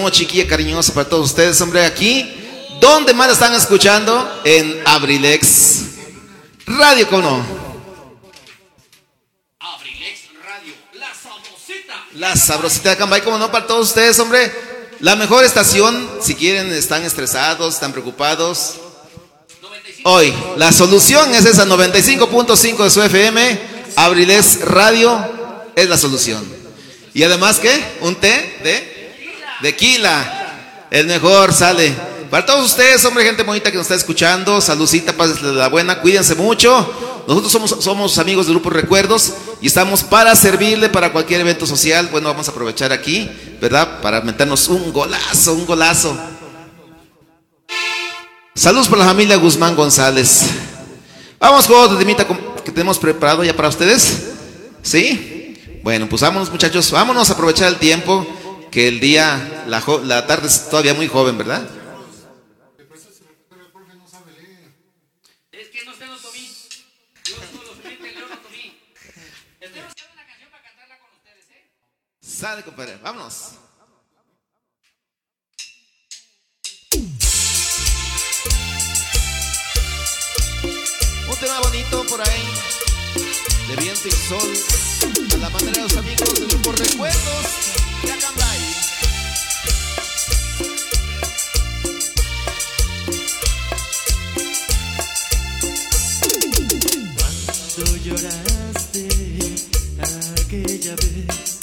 Llamó Chiquilla Cariñosa para todos ustedes, hombre, aquí. ¿Dónde más la están escuchando? En Abrilex Radio, ¿cómo no? Abrilex Radio, la sabrosita. La sabrosita de Cambay, como no, para todos ustedes, hombre. La mejor estación, si quieren, están estresados, están preocupados. Hoy, la solución es esa 95.5 de su FM. Abrilex Radio es la solución. Y además, ¿qué? Un té de tequila. El mejor sale. Para todos ustedes, hombre, gente bonita que nos está escuchando, saludcita, paz de la buena, cuídense mucho. Nosotros somos, somos amigos del Grupo Recuerdos y estamos para servirle para cualquier evento social. Bueno, vamos a aprovechar aquí, ¿verdad? Para meternos un golazo, un golazo. Saludos por la familia Guzmán González. Vamos con otro temita que tenemos preparado ya para ustedes. ¿Sí? Bueno, pues vámonos muchachos, vámonos a aprovechar el tiempo, que el día, la, la tarde es todavía muy joven, ¿verdad? Sale, compadre, vámonos. Un tema bonito por ahí, de viento y sol, a la manera de los amigos grupo Recuerdos Cuando lloraste aquella vez,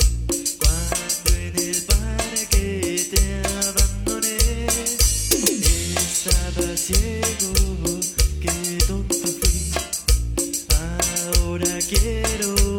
cuando en el parque te abandoné, estaba ciego, qué tonto. Ahora quiero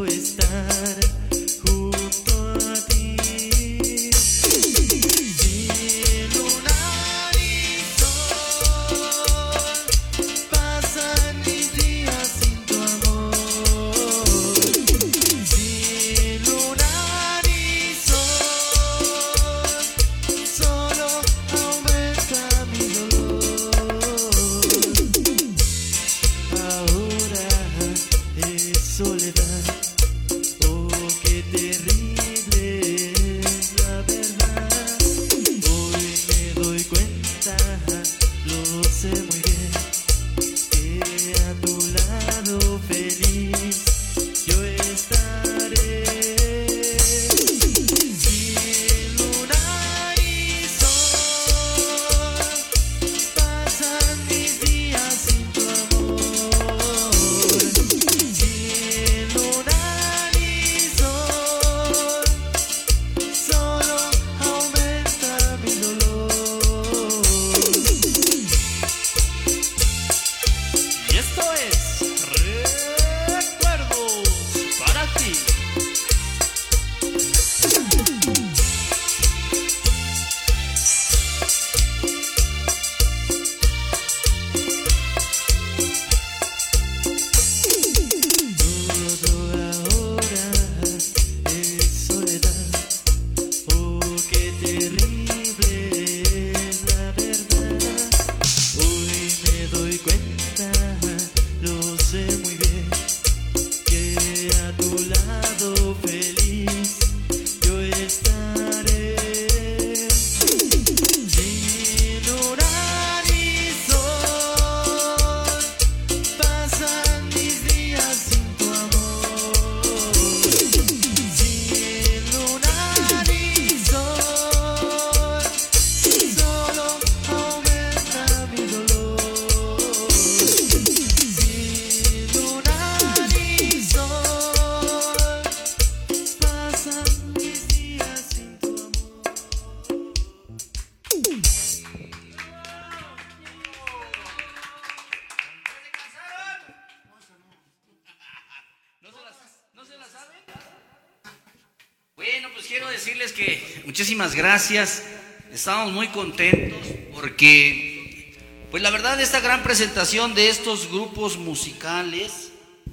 gracias. Estamos muy contentos porque, pues la verdad, esta gran presentación de estos grupos musicales,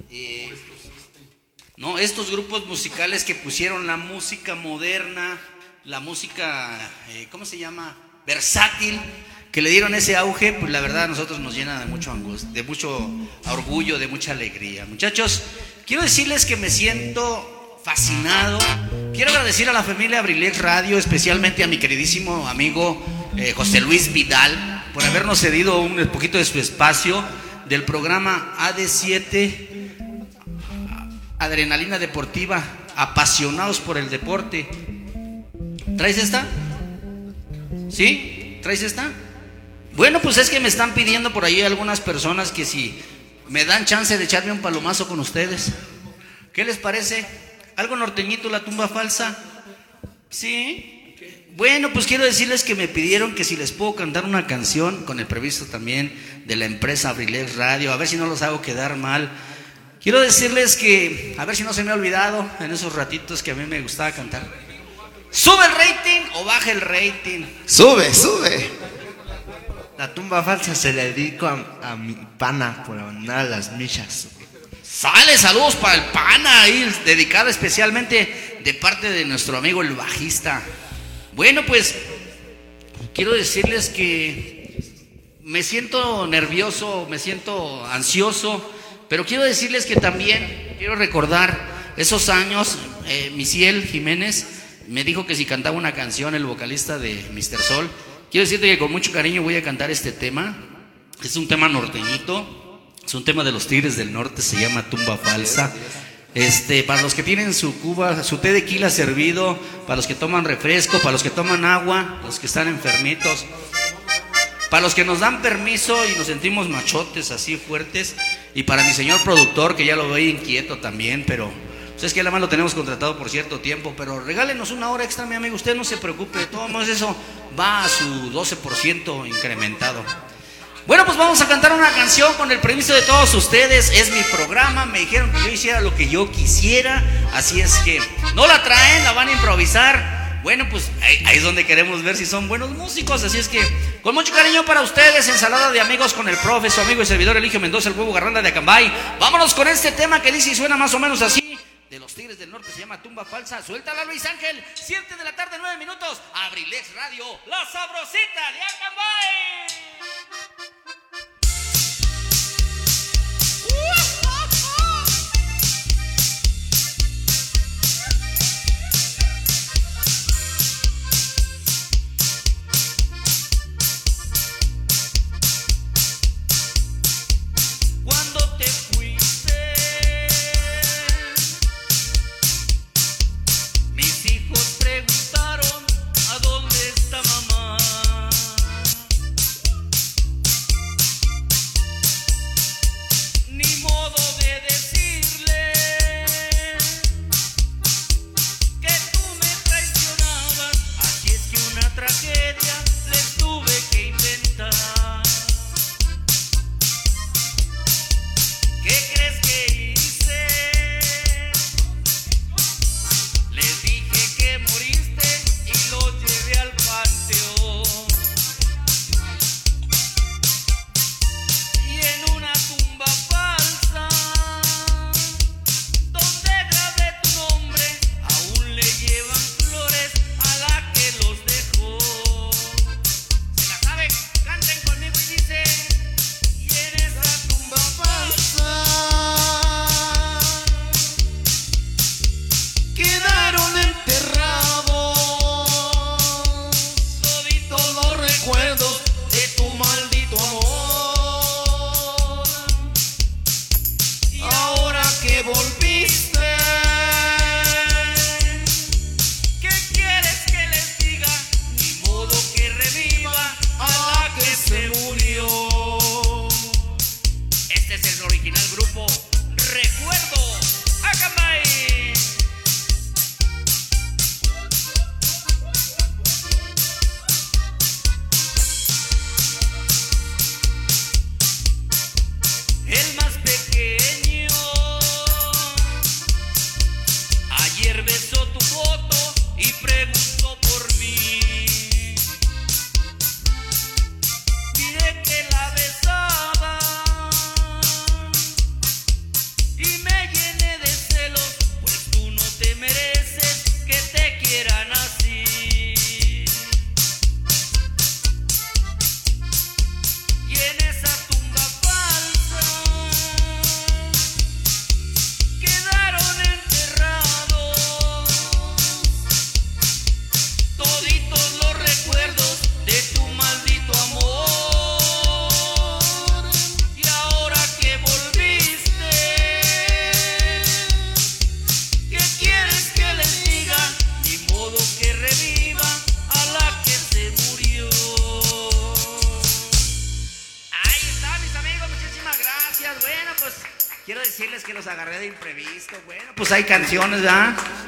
eh, no, estos grupos musicales que pusieron la música moderna, la música, eh, ¿cómo se llama? Versátil, que le dieron ese auge, pues la verdad a nosotros nos llena de mucho angustia, de mucho orgullo, de mucha alegría. Muchachos, quiero decirles que me siento fascinado. Quiero agradecer a la familia Abrilex Radio, especialmente a mi queridísimo amigo eh, José Luis Vidal, por habernos cedido un poquito de su espacio del programa AD7, Adrenalina Deportiva, apasionados por el deporte. ¿Traes esta? ¿Sí? ¿Traes esta? Bueno, pues es que me están pidiendo por ahí algunas personas que si me dan chance de echarme un palomazo con ustedes. ¿Qué les parece? ¿Algo norteñito, la tumba falsa? ¿Sí? Bueno, pues quiero decirles que me pidieron que si les puedo cantar una canción, con el previsto también de la empresa Abrilex Radio, a ver si no los hago quedar mal. Quiero decirles que, a ver si no se me ha olvidado en esos ratitos que a mí me gustaba cantar. ¿Sube el rating o baja el rating? Sube, sube. La tumba falsa se la dedico a, a mi pana por abandonar a las millas. Sale, saludos para el pana ahí, dedicada especialmente de parte de nuestro amigo el bajista. Bueno, pues quiero decirles que me siento nervioso, me siento ansioso, pero quiero decirles que también quiero recordar esos años, eh, Misiel Jiménez me dijo que si cantaba una canción, el vocalista de Mr. Sol, quiero decirte que con mucho cariño voy a cantar este tema. Es un tema norteñito, es un tema de los Tigres del Norte, se llama Tumba Falsa. Este, para los que tienen su cuba, su té de quila servido, para los que toman refresco, para los que toman agua, los que están enfermitos, para los que nos dan permiso y nos sentimos machotes así fuertes, y para mi señor productor que ya lo veo inquieto también, pero pues es que nada más lo tenemos contratado por cierto tiempo, pero regálenos una hora extra, mi amigo, usted no se preocupe, todo eso va a su 12% incrementado. Bueno, pues vamos a cantar una canción con el permiso de todos ustedes. Es mi programa. Me dijeron que yo hiciera lo que yo quisiera. Así es que no la traen, la van a improvisar. Bueno, pues ahí, es donde queremos ver si son buenos músicos. Así es que con mucho cariño para ustedes, ensalada de amigos con el profe, su amigo y servidor Eligio Mendoza, el huevo garranda de Acambay. Vámonos con este tema que dice y suena más o menos así. De los Tigres del Norte se llama Tumba Falsa. Suéltala Luis Ángel. 7 de la tarde, 9 minutos. Abrilex Radio. La sabrosita de Acambay.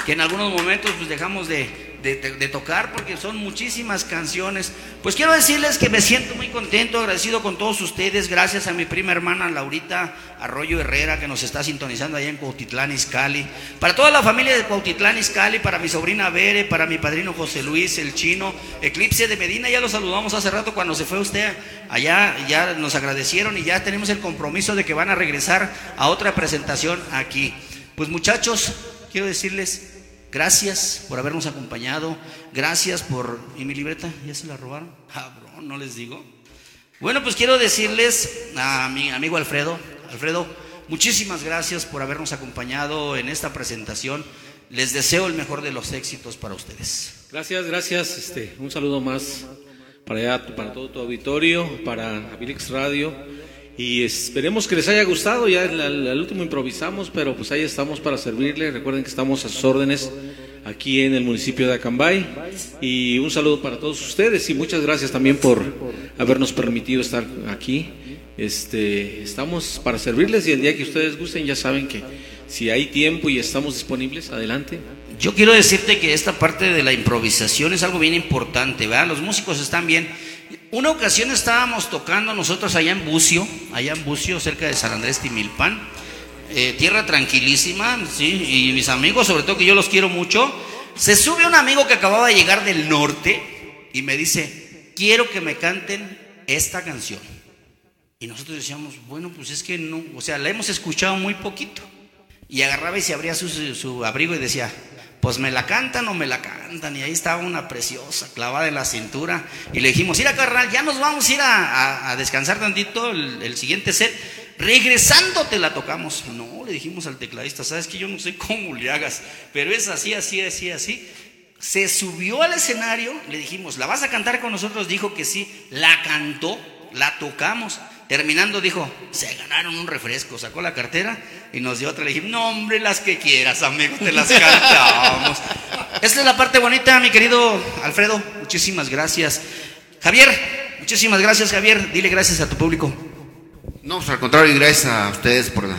Que en algunos momentos pues dejamos de, de- de- de tocar porque son muchísimas canciones. Pues quiero decirles que me siento muy contento, agradecido con todos ustedes. Gracias a mi prima hermana Laurita Arroyo Herrera que nos está sintonizando allá en Cuautitlán, Izcalli. Para toda la familia de Cuautitlán, Izcalli, para mi sobrina Bere, para mi padrino José Luis, el chino, Eclipse de Medina, ya lo saludamos hace rato cuando se fue usted allá, ya nos agradecieron y ya tenemos el compromiso de que van a regresar a otra presentación aquí. Pues muchachos, quiero decirles gracias por habernos acompañado, gracias por... ¿Y mi libreta? ¿Ya se la robaron? Cabrón, no les digo. Bueno, pues quiero decirles a mi amigo Alfredo, Alfredo, muchísimas gracias por habernos acompañado en esta presentación. Les deseo el mejor de los éxitos para ustedes. Gracias, gracias. Este, un saludo más para allá, para todo tu auditorio, para Abilix Radio. Y esperemos que les haya gustado. Ya al, último improvisamos, pero pues ahí estamos para servirle. Recuerden que estamos a sus órdenes aquí en el municipio de Acambay. Y un saludo para todos ustedes y muchas gracias también por habernos permitido estar aquí. Este, estamos para servirles y el día que ustedes gusten ya saben que si hay tiempo y estamos disponibles, adelante. Yo quiero decirte que esta parte de la improvisación es algo bien importante, ¿verdad? Los músicos están bien. Una ocasión estábamos tocando nosotros allá en Bucio, allá en Bucio, cerca de San Andrés Timilpan, eh, tierra tranquilísima, sí, y mis amigos, sobre todo que yo los quiero mucho, se sube un amigo que acababa de llegar del norte y me dice, quiero que me canten esta canción. Y nosotros decíamos, bueno, pues es que no, o sea, la hemos escuchado muy poquito. Y agarraba y se abría su, su- su abrigo y decía, pues me la cantan o me la cantan. Y ahí estaba una preciosa clavada en la cintura. Y le dijimos, mira carnal, ya nos vamos a ir a, descansar tantito el, el siguiente set. Regresando te la tocamos. No, le dijimos al tecladista, sabes que yo no sé cómo le hagas, pero es así, así, así, así. Se subió al escenario, le dijimos, ¿la vas a cantar con nosotros? Dijo que sí, la cantó, la tocamos. Terminando dijo, se ganaron un refresco, sacó la cartera y nos dio otra. Le dijimos, no hombre, las que quieras, amigo, te las cantamos. Esta es la parte bonita, mi querido Alfredo. Muchísimas gracias. Javier, muchísimas gracias, Javier. Dile gracias a tu público. No, pues al contrario, y gracias a ustedes por la,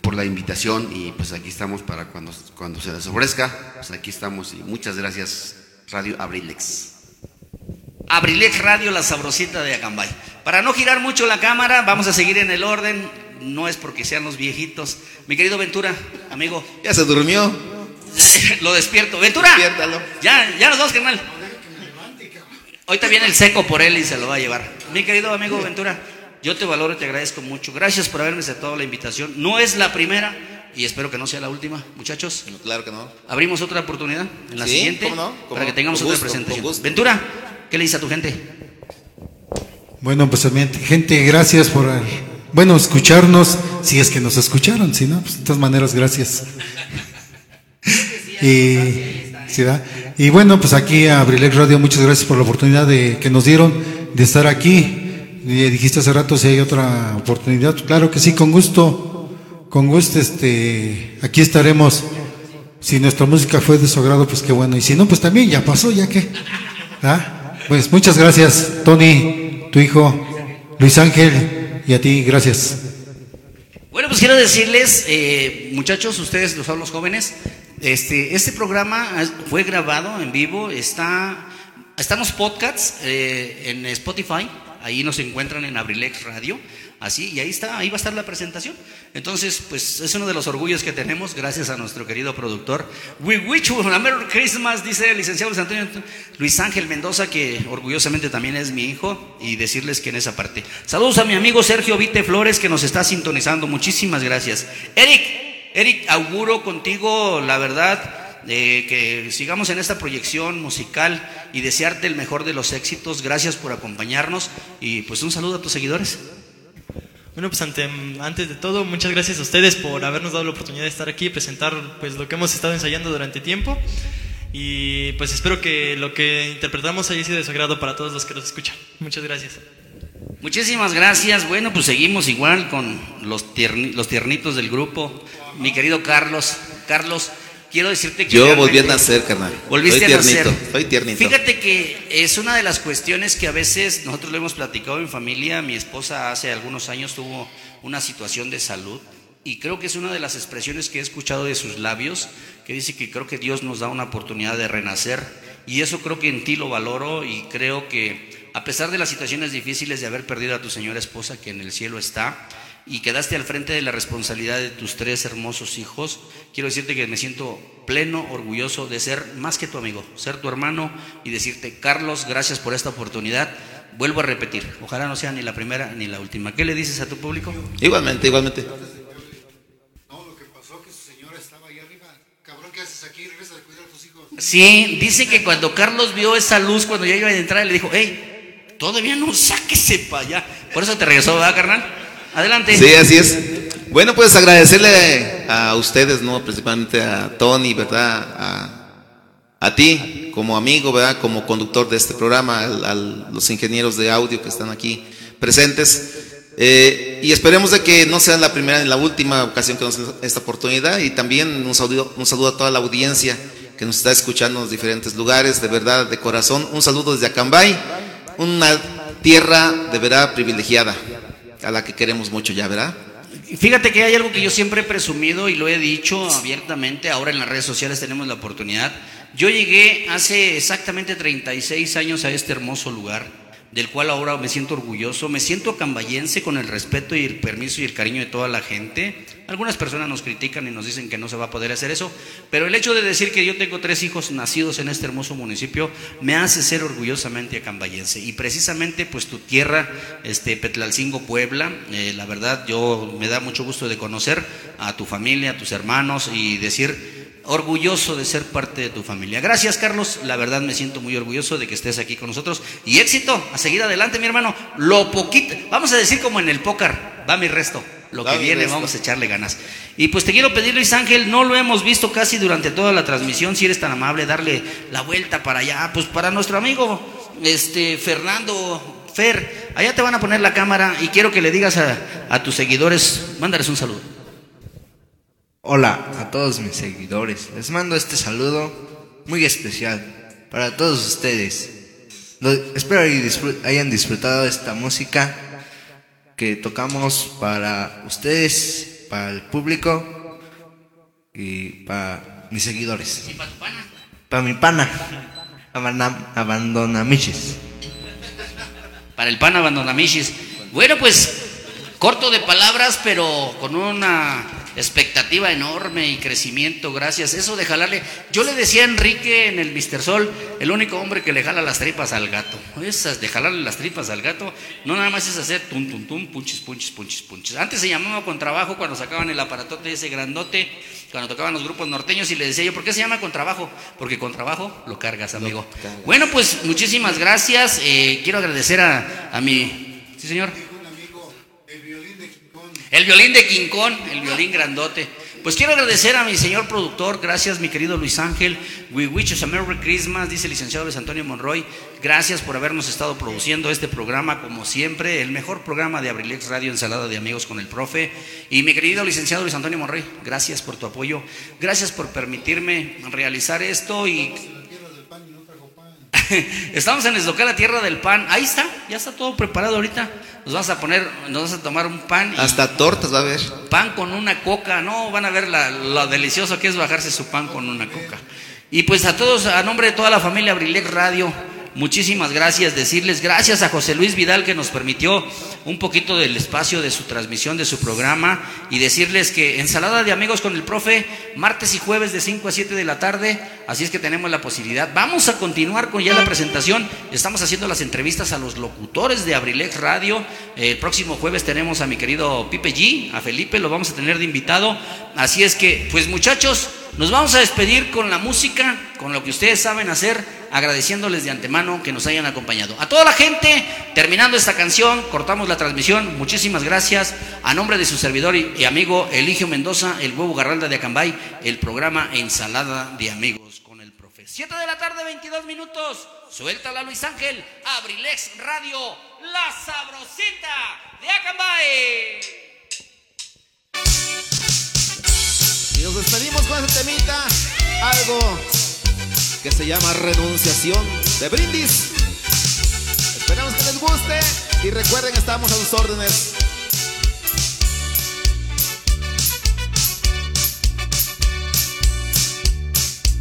por la invitación y pues aquí estamos para cuando, cuando se les ofrezca, pues aquí estamos y muchas gracias Radio Abrilex. Abrilex Radio, la sabrosita de Acambay. Para no girar mucho la cámara, vamos a seguir en el orden. No es porque sean los viejitos. Mi querido Ventura, amigo. Ya se durmió. Lo despierto. ¡Ventura! Ya, ya nos vamos, carnal. Ahorita viene el seco por él y se lo va a llevar. Mi querido amigo Ventura, yo te valoro y te agradezco mucho. Gracias por haberme aceptado la invitación. No es la primera y espero que no sea la última, muchachos. Claro que no. Abrimos otra oportunidad en la Sí, siguiente ¿cómo no? ¿Cómo para que tengamos otra presentación. Ventura, ¿qué le dices a tu gente? Bueno, pues también, gente, gracias por, eh, bueno, escucharnos, si es que nos escucharon, si no, pues de todas maneras, gracias. Y, sí, y bueno, pues aquí a Abrilex Radio, muchas gracias por la oportunidad de, que nos dieron de estar aquí. Y dijiste hace rato si hay otra oportunidad, claro que sí, con gusto, con gusto, este, aquí estaremos. Si nuestra música fue de su agrado, pues qué bueno. Y si no, pues también ya pasó, ya que. ¿Ah? Pues muchas gracias, Tony, tu hijo, Luis Ángel, y a ti, gracias. Bueno, pues quiero decirles, eh, muchachos, ustedes los son los jóvenes, este, este programa fue grabado en vivo, está, están los podcasts eh, en Spotify, ahí nos encuentran en Abrilex Radio, así, y ahí está, ahí va a estar la presentación. Entonces, pues es uno de los orgullos que tenemos, gracias a nuestro querido productor. We wish you a Merry Christmas, dice el licenciado Luis Antonio Luis Ángel Mendoza, que orgullosamente también es mi hijo, y decirles que en esa parte. Saludos a mi amigo Sergio Vite Flores, que nos está sintonizando. Muchísimas gracias. Eric, Eric, auguro contigo, la verdad, eh, que sigamos en esta proyección musical y desearte el mejor de los éxitos. Gracias por acompañarnos y pues un saludo a tus seguidores. Bueno, pues ante- antes de todo, muchas gracias a ustedes por habernos dado la oportunidad de estar aquí y presentar pues lo que hemos estado ensayando durante tiempo. Y pues espero que lo que interpretamos haya sido de su para todos los que nos escuchan. Muchas gracias. Muchísimas gracias. Bueno, pues seguimos igual con los, los tiernitos del grupo. Mi querido Carlos. Carlos, quiero decirte que. Yo volví a nacer, carnal. Volviste Soy a nacer. soy tiernito. Fíjate que es una de las cuestiones que a veces nosotros lo hemos platicado en familia. Mi esposa hace algunos años tuvo una situación de salud Y creo que es una de las expresiones que he escuchado de sus labios, que dice que creo que Dios nos da una oportunidad de renacer. Y eso creo que en ti lo valoro y creo que a pesar de las situaciones difíciles de haber perdido a tu señora esposa, que en el cielo está, y quedaste al frente de la responsabilidad de tus tres hermosos hijos, quiero decirte que me siento pleno, orgulloso de ser más que tu amigo, ser tu hermano y decirte, Carlos, gracias por esta oportunidad. Vuelvo a repetir, ojalá no sea ni la primera ni la última. ¿Qué le dices a tu público? Igualmente, igualmente. No, lo que pasó que su señora estaba ahí arriba. Cabrón, ¿qué haces aquí? Regresa a cuidar a tus hijos. Sí, dice que cuando Carlos vio esa luz, cuando ya iba a entrar, le dijo, hey, todavía no sáquese para allá. Por eso te regresó, ¿verdad, carnal? Adelante. Sí, así es. Bueno, pues agradecerle a ustedes, ¿no? Principalmente a Tony, ¿verdad? A, a ti, como amigo, ¿verdad? Como conductor de este programa, a los ingenieros de audio que están aquí presentes. Eh, y esperemos de que no sea la primera ni la última ocasión que nos esta oportunidad. Y también un saludo, un saludo a toda la audiencia que nos está escuchando en los diferentes lugares, de verdad, de corazón. Un saludo desde Acambay, una tierra de verdad privilegiada, a la que queremos mucho ya, ¿verdad? Fíjate que hay algo que yo siempre he presumido y lo he dicho abiertamente, ahora en las redes sociales tenemos la oportunidad. Yo llegué hace exactamente 36 años a este hermoso lugar, del cual ahora me siento orgulloso, me siento cambayense con el respeto y el permiso y el cariño de toda la gente. Algunas personas nos critican y nos dicen que no se va a poder hacer eso, pero el hecho de decir que yo tengo tres hijos nacidos en este hermoso municipio me hace ser orgullosamente acambayense. Y precisamente pues tu tierra, este Petlalcingo, Puebla, eh, la verdad yo me da mucho gusto de conocer a tu familia, a tus hermanos y decir orgulloso de ser parte de tu familia. Gracias, Carlos. La verdad me siento muy orgulloso de que estés aquí con nosotros. Y éxito, a seguir adelante, mi hermano. Lo poquito, vamos a decir como en el póker, va mi resto. Lo que viene, vamos a echarle ganas. Y pues te quiero pedir, Luis Ángel, no lo hemos visto casi durante toda la transmisión. Si eres tan amable, darle la vuelta para allá, pues para nuestro amigo, este Fernando Fer. Allá te van a poner la cámara y quiero que le digas a, a tus seguidores, mándales un saludo. Hola a todos mis seguidores. Les mando este saludo muy especial para todos ustedes. Lo- espero disfrut- hayan disfrutado esta música que tocamos para ustedes, para el público y para mis seguidores. Para mi pana. Abana- Abandonamiches. Para el pan abandonamichis. Bueno, pues corto de palabras, pero con una expectativa enorme y crecimiento, gracias. Eso de jalarle. Yo le decía a Enrique en el Mister Sol, el único hombre que le jala las tripas al gato. Esas de jalarle las tripas al gato, no nada más es hacer tum, tum, tum, punches, punches, punches, punches. Antes se llamaba contrabajo cuando sacaban el aparatote ese grandote, cuando tocaban los grupos norteños y le decía yo, ¿por qué se llama contrabajo? Porque contrabajo lo cargas, amigo. Bueno, pues muchísimas gracias. Eh, quiero agradecer a, a mi... Sí, señor. El violín de Quincón, el violín grandote. Pues quiero agradecer a mi señor productor, gracias mi querido Luis Ángel. We wish us a Merry Christmas, dice el licenciado Luis Antonio Monroy. Gracias por habernos estado produciendo este programa, como siempre, el mejor programa de Abrilex Radio Ensalada de Amigos con el Profe. Y mi querido licenciado Luis Antonio Monroy, gracias por tu apoyo, gracias por permitirme realizar esto y Estamos en Eslocal, la tierra del pan. Ahí está, ya está todo preparado ahorita. Nos vamos a poner, nos vamos a tomar un pan. y- Hasta tortas va a haber. pan con una coca. No, van a ver la- lo delicioso que es bajarse su pan con una coca. Y pues a todos, a nombre de toda la familia Abrilex Radio, muchísimas gracias. Decirles gracias a José Luis Vidal que nos permitió un poquito del espacio de su transmisión, de su programa. Y decirles que ensalada de amigos con el profe, martes y jueves de 5 a 7 de la tarde. Así es que tenemos la posibilidad. Vamos a continuar con ya la presentación. Estamos haciendo las entrevistas a los locutores de Abrilex Radio. El próximo jueves tenemos a mi querido Pipe G, a Felipe, lo vamos a tener de invitado. Así es que, pues muchachos, nos vamos a despedir con la música, con lo que ustedes saben hacer, agradeciéndoles de antemano que nos hayan acompañado. A toda la gente, terminando esta canción, cortamos la transmisión. Muchísimas gracias. A nombre de su servidor y, amigo Eligio Mendoza, el huevo Garralda de Acambay, el programa Ensalada de Amigos con el Profe. 7 de la tarde, 22 minutos. Suéltala Luis Ángel, Abrilex Radio, la sabrosita de Acambay. Y nos despedimos con este temita, algo que se llama renunciación de brindis. Esperamos que les guste y recuerden, estamos a sus órdenes.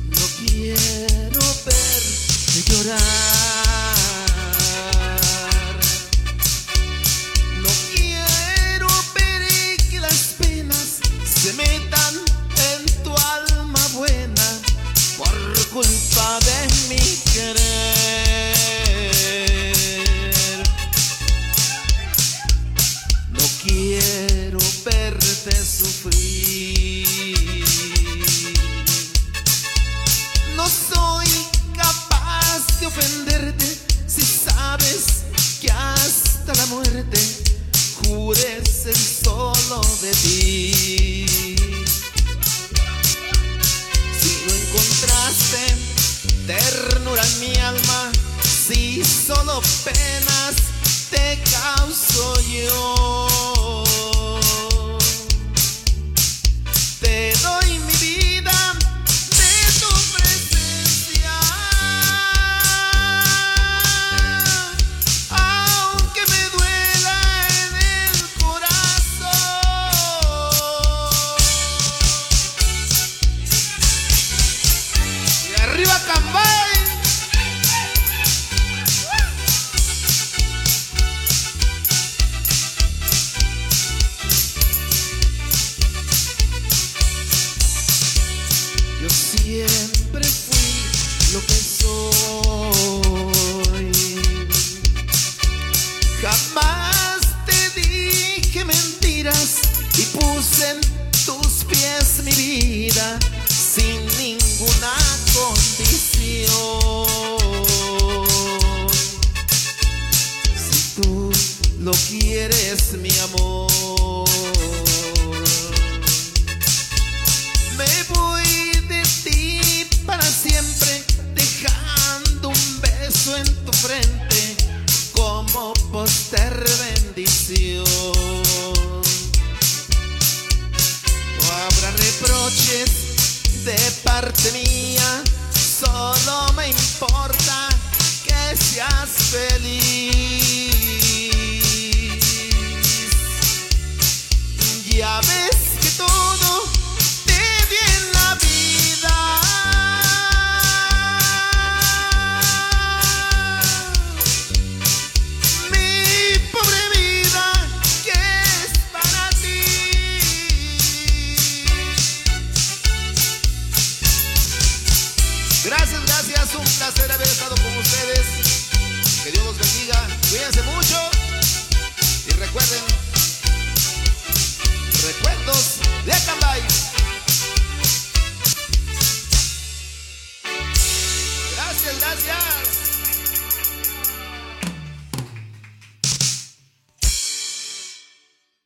No quiero ver llorar. No soy capaz de ofenderte si sabes que hasta la muerte juré ser solo de ti. Si no encontraste ternura en mi alma, si solo penas te causo yo.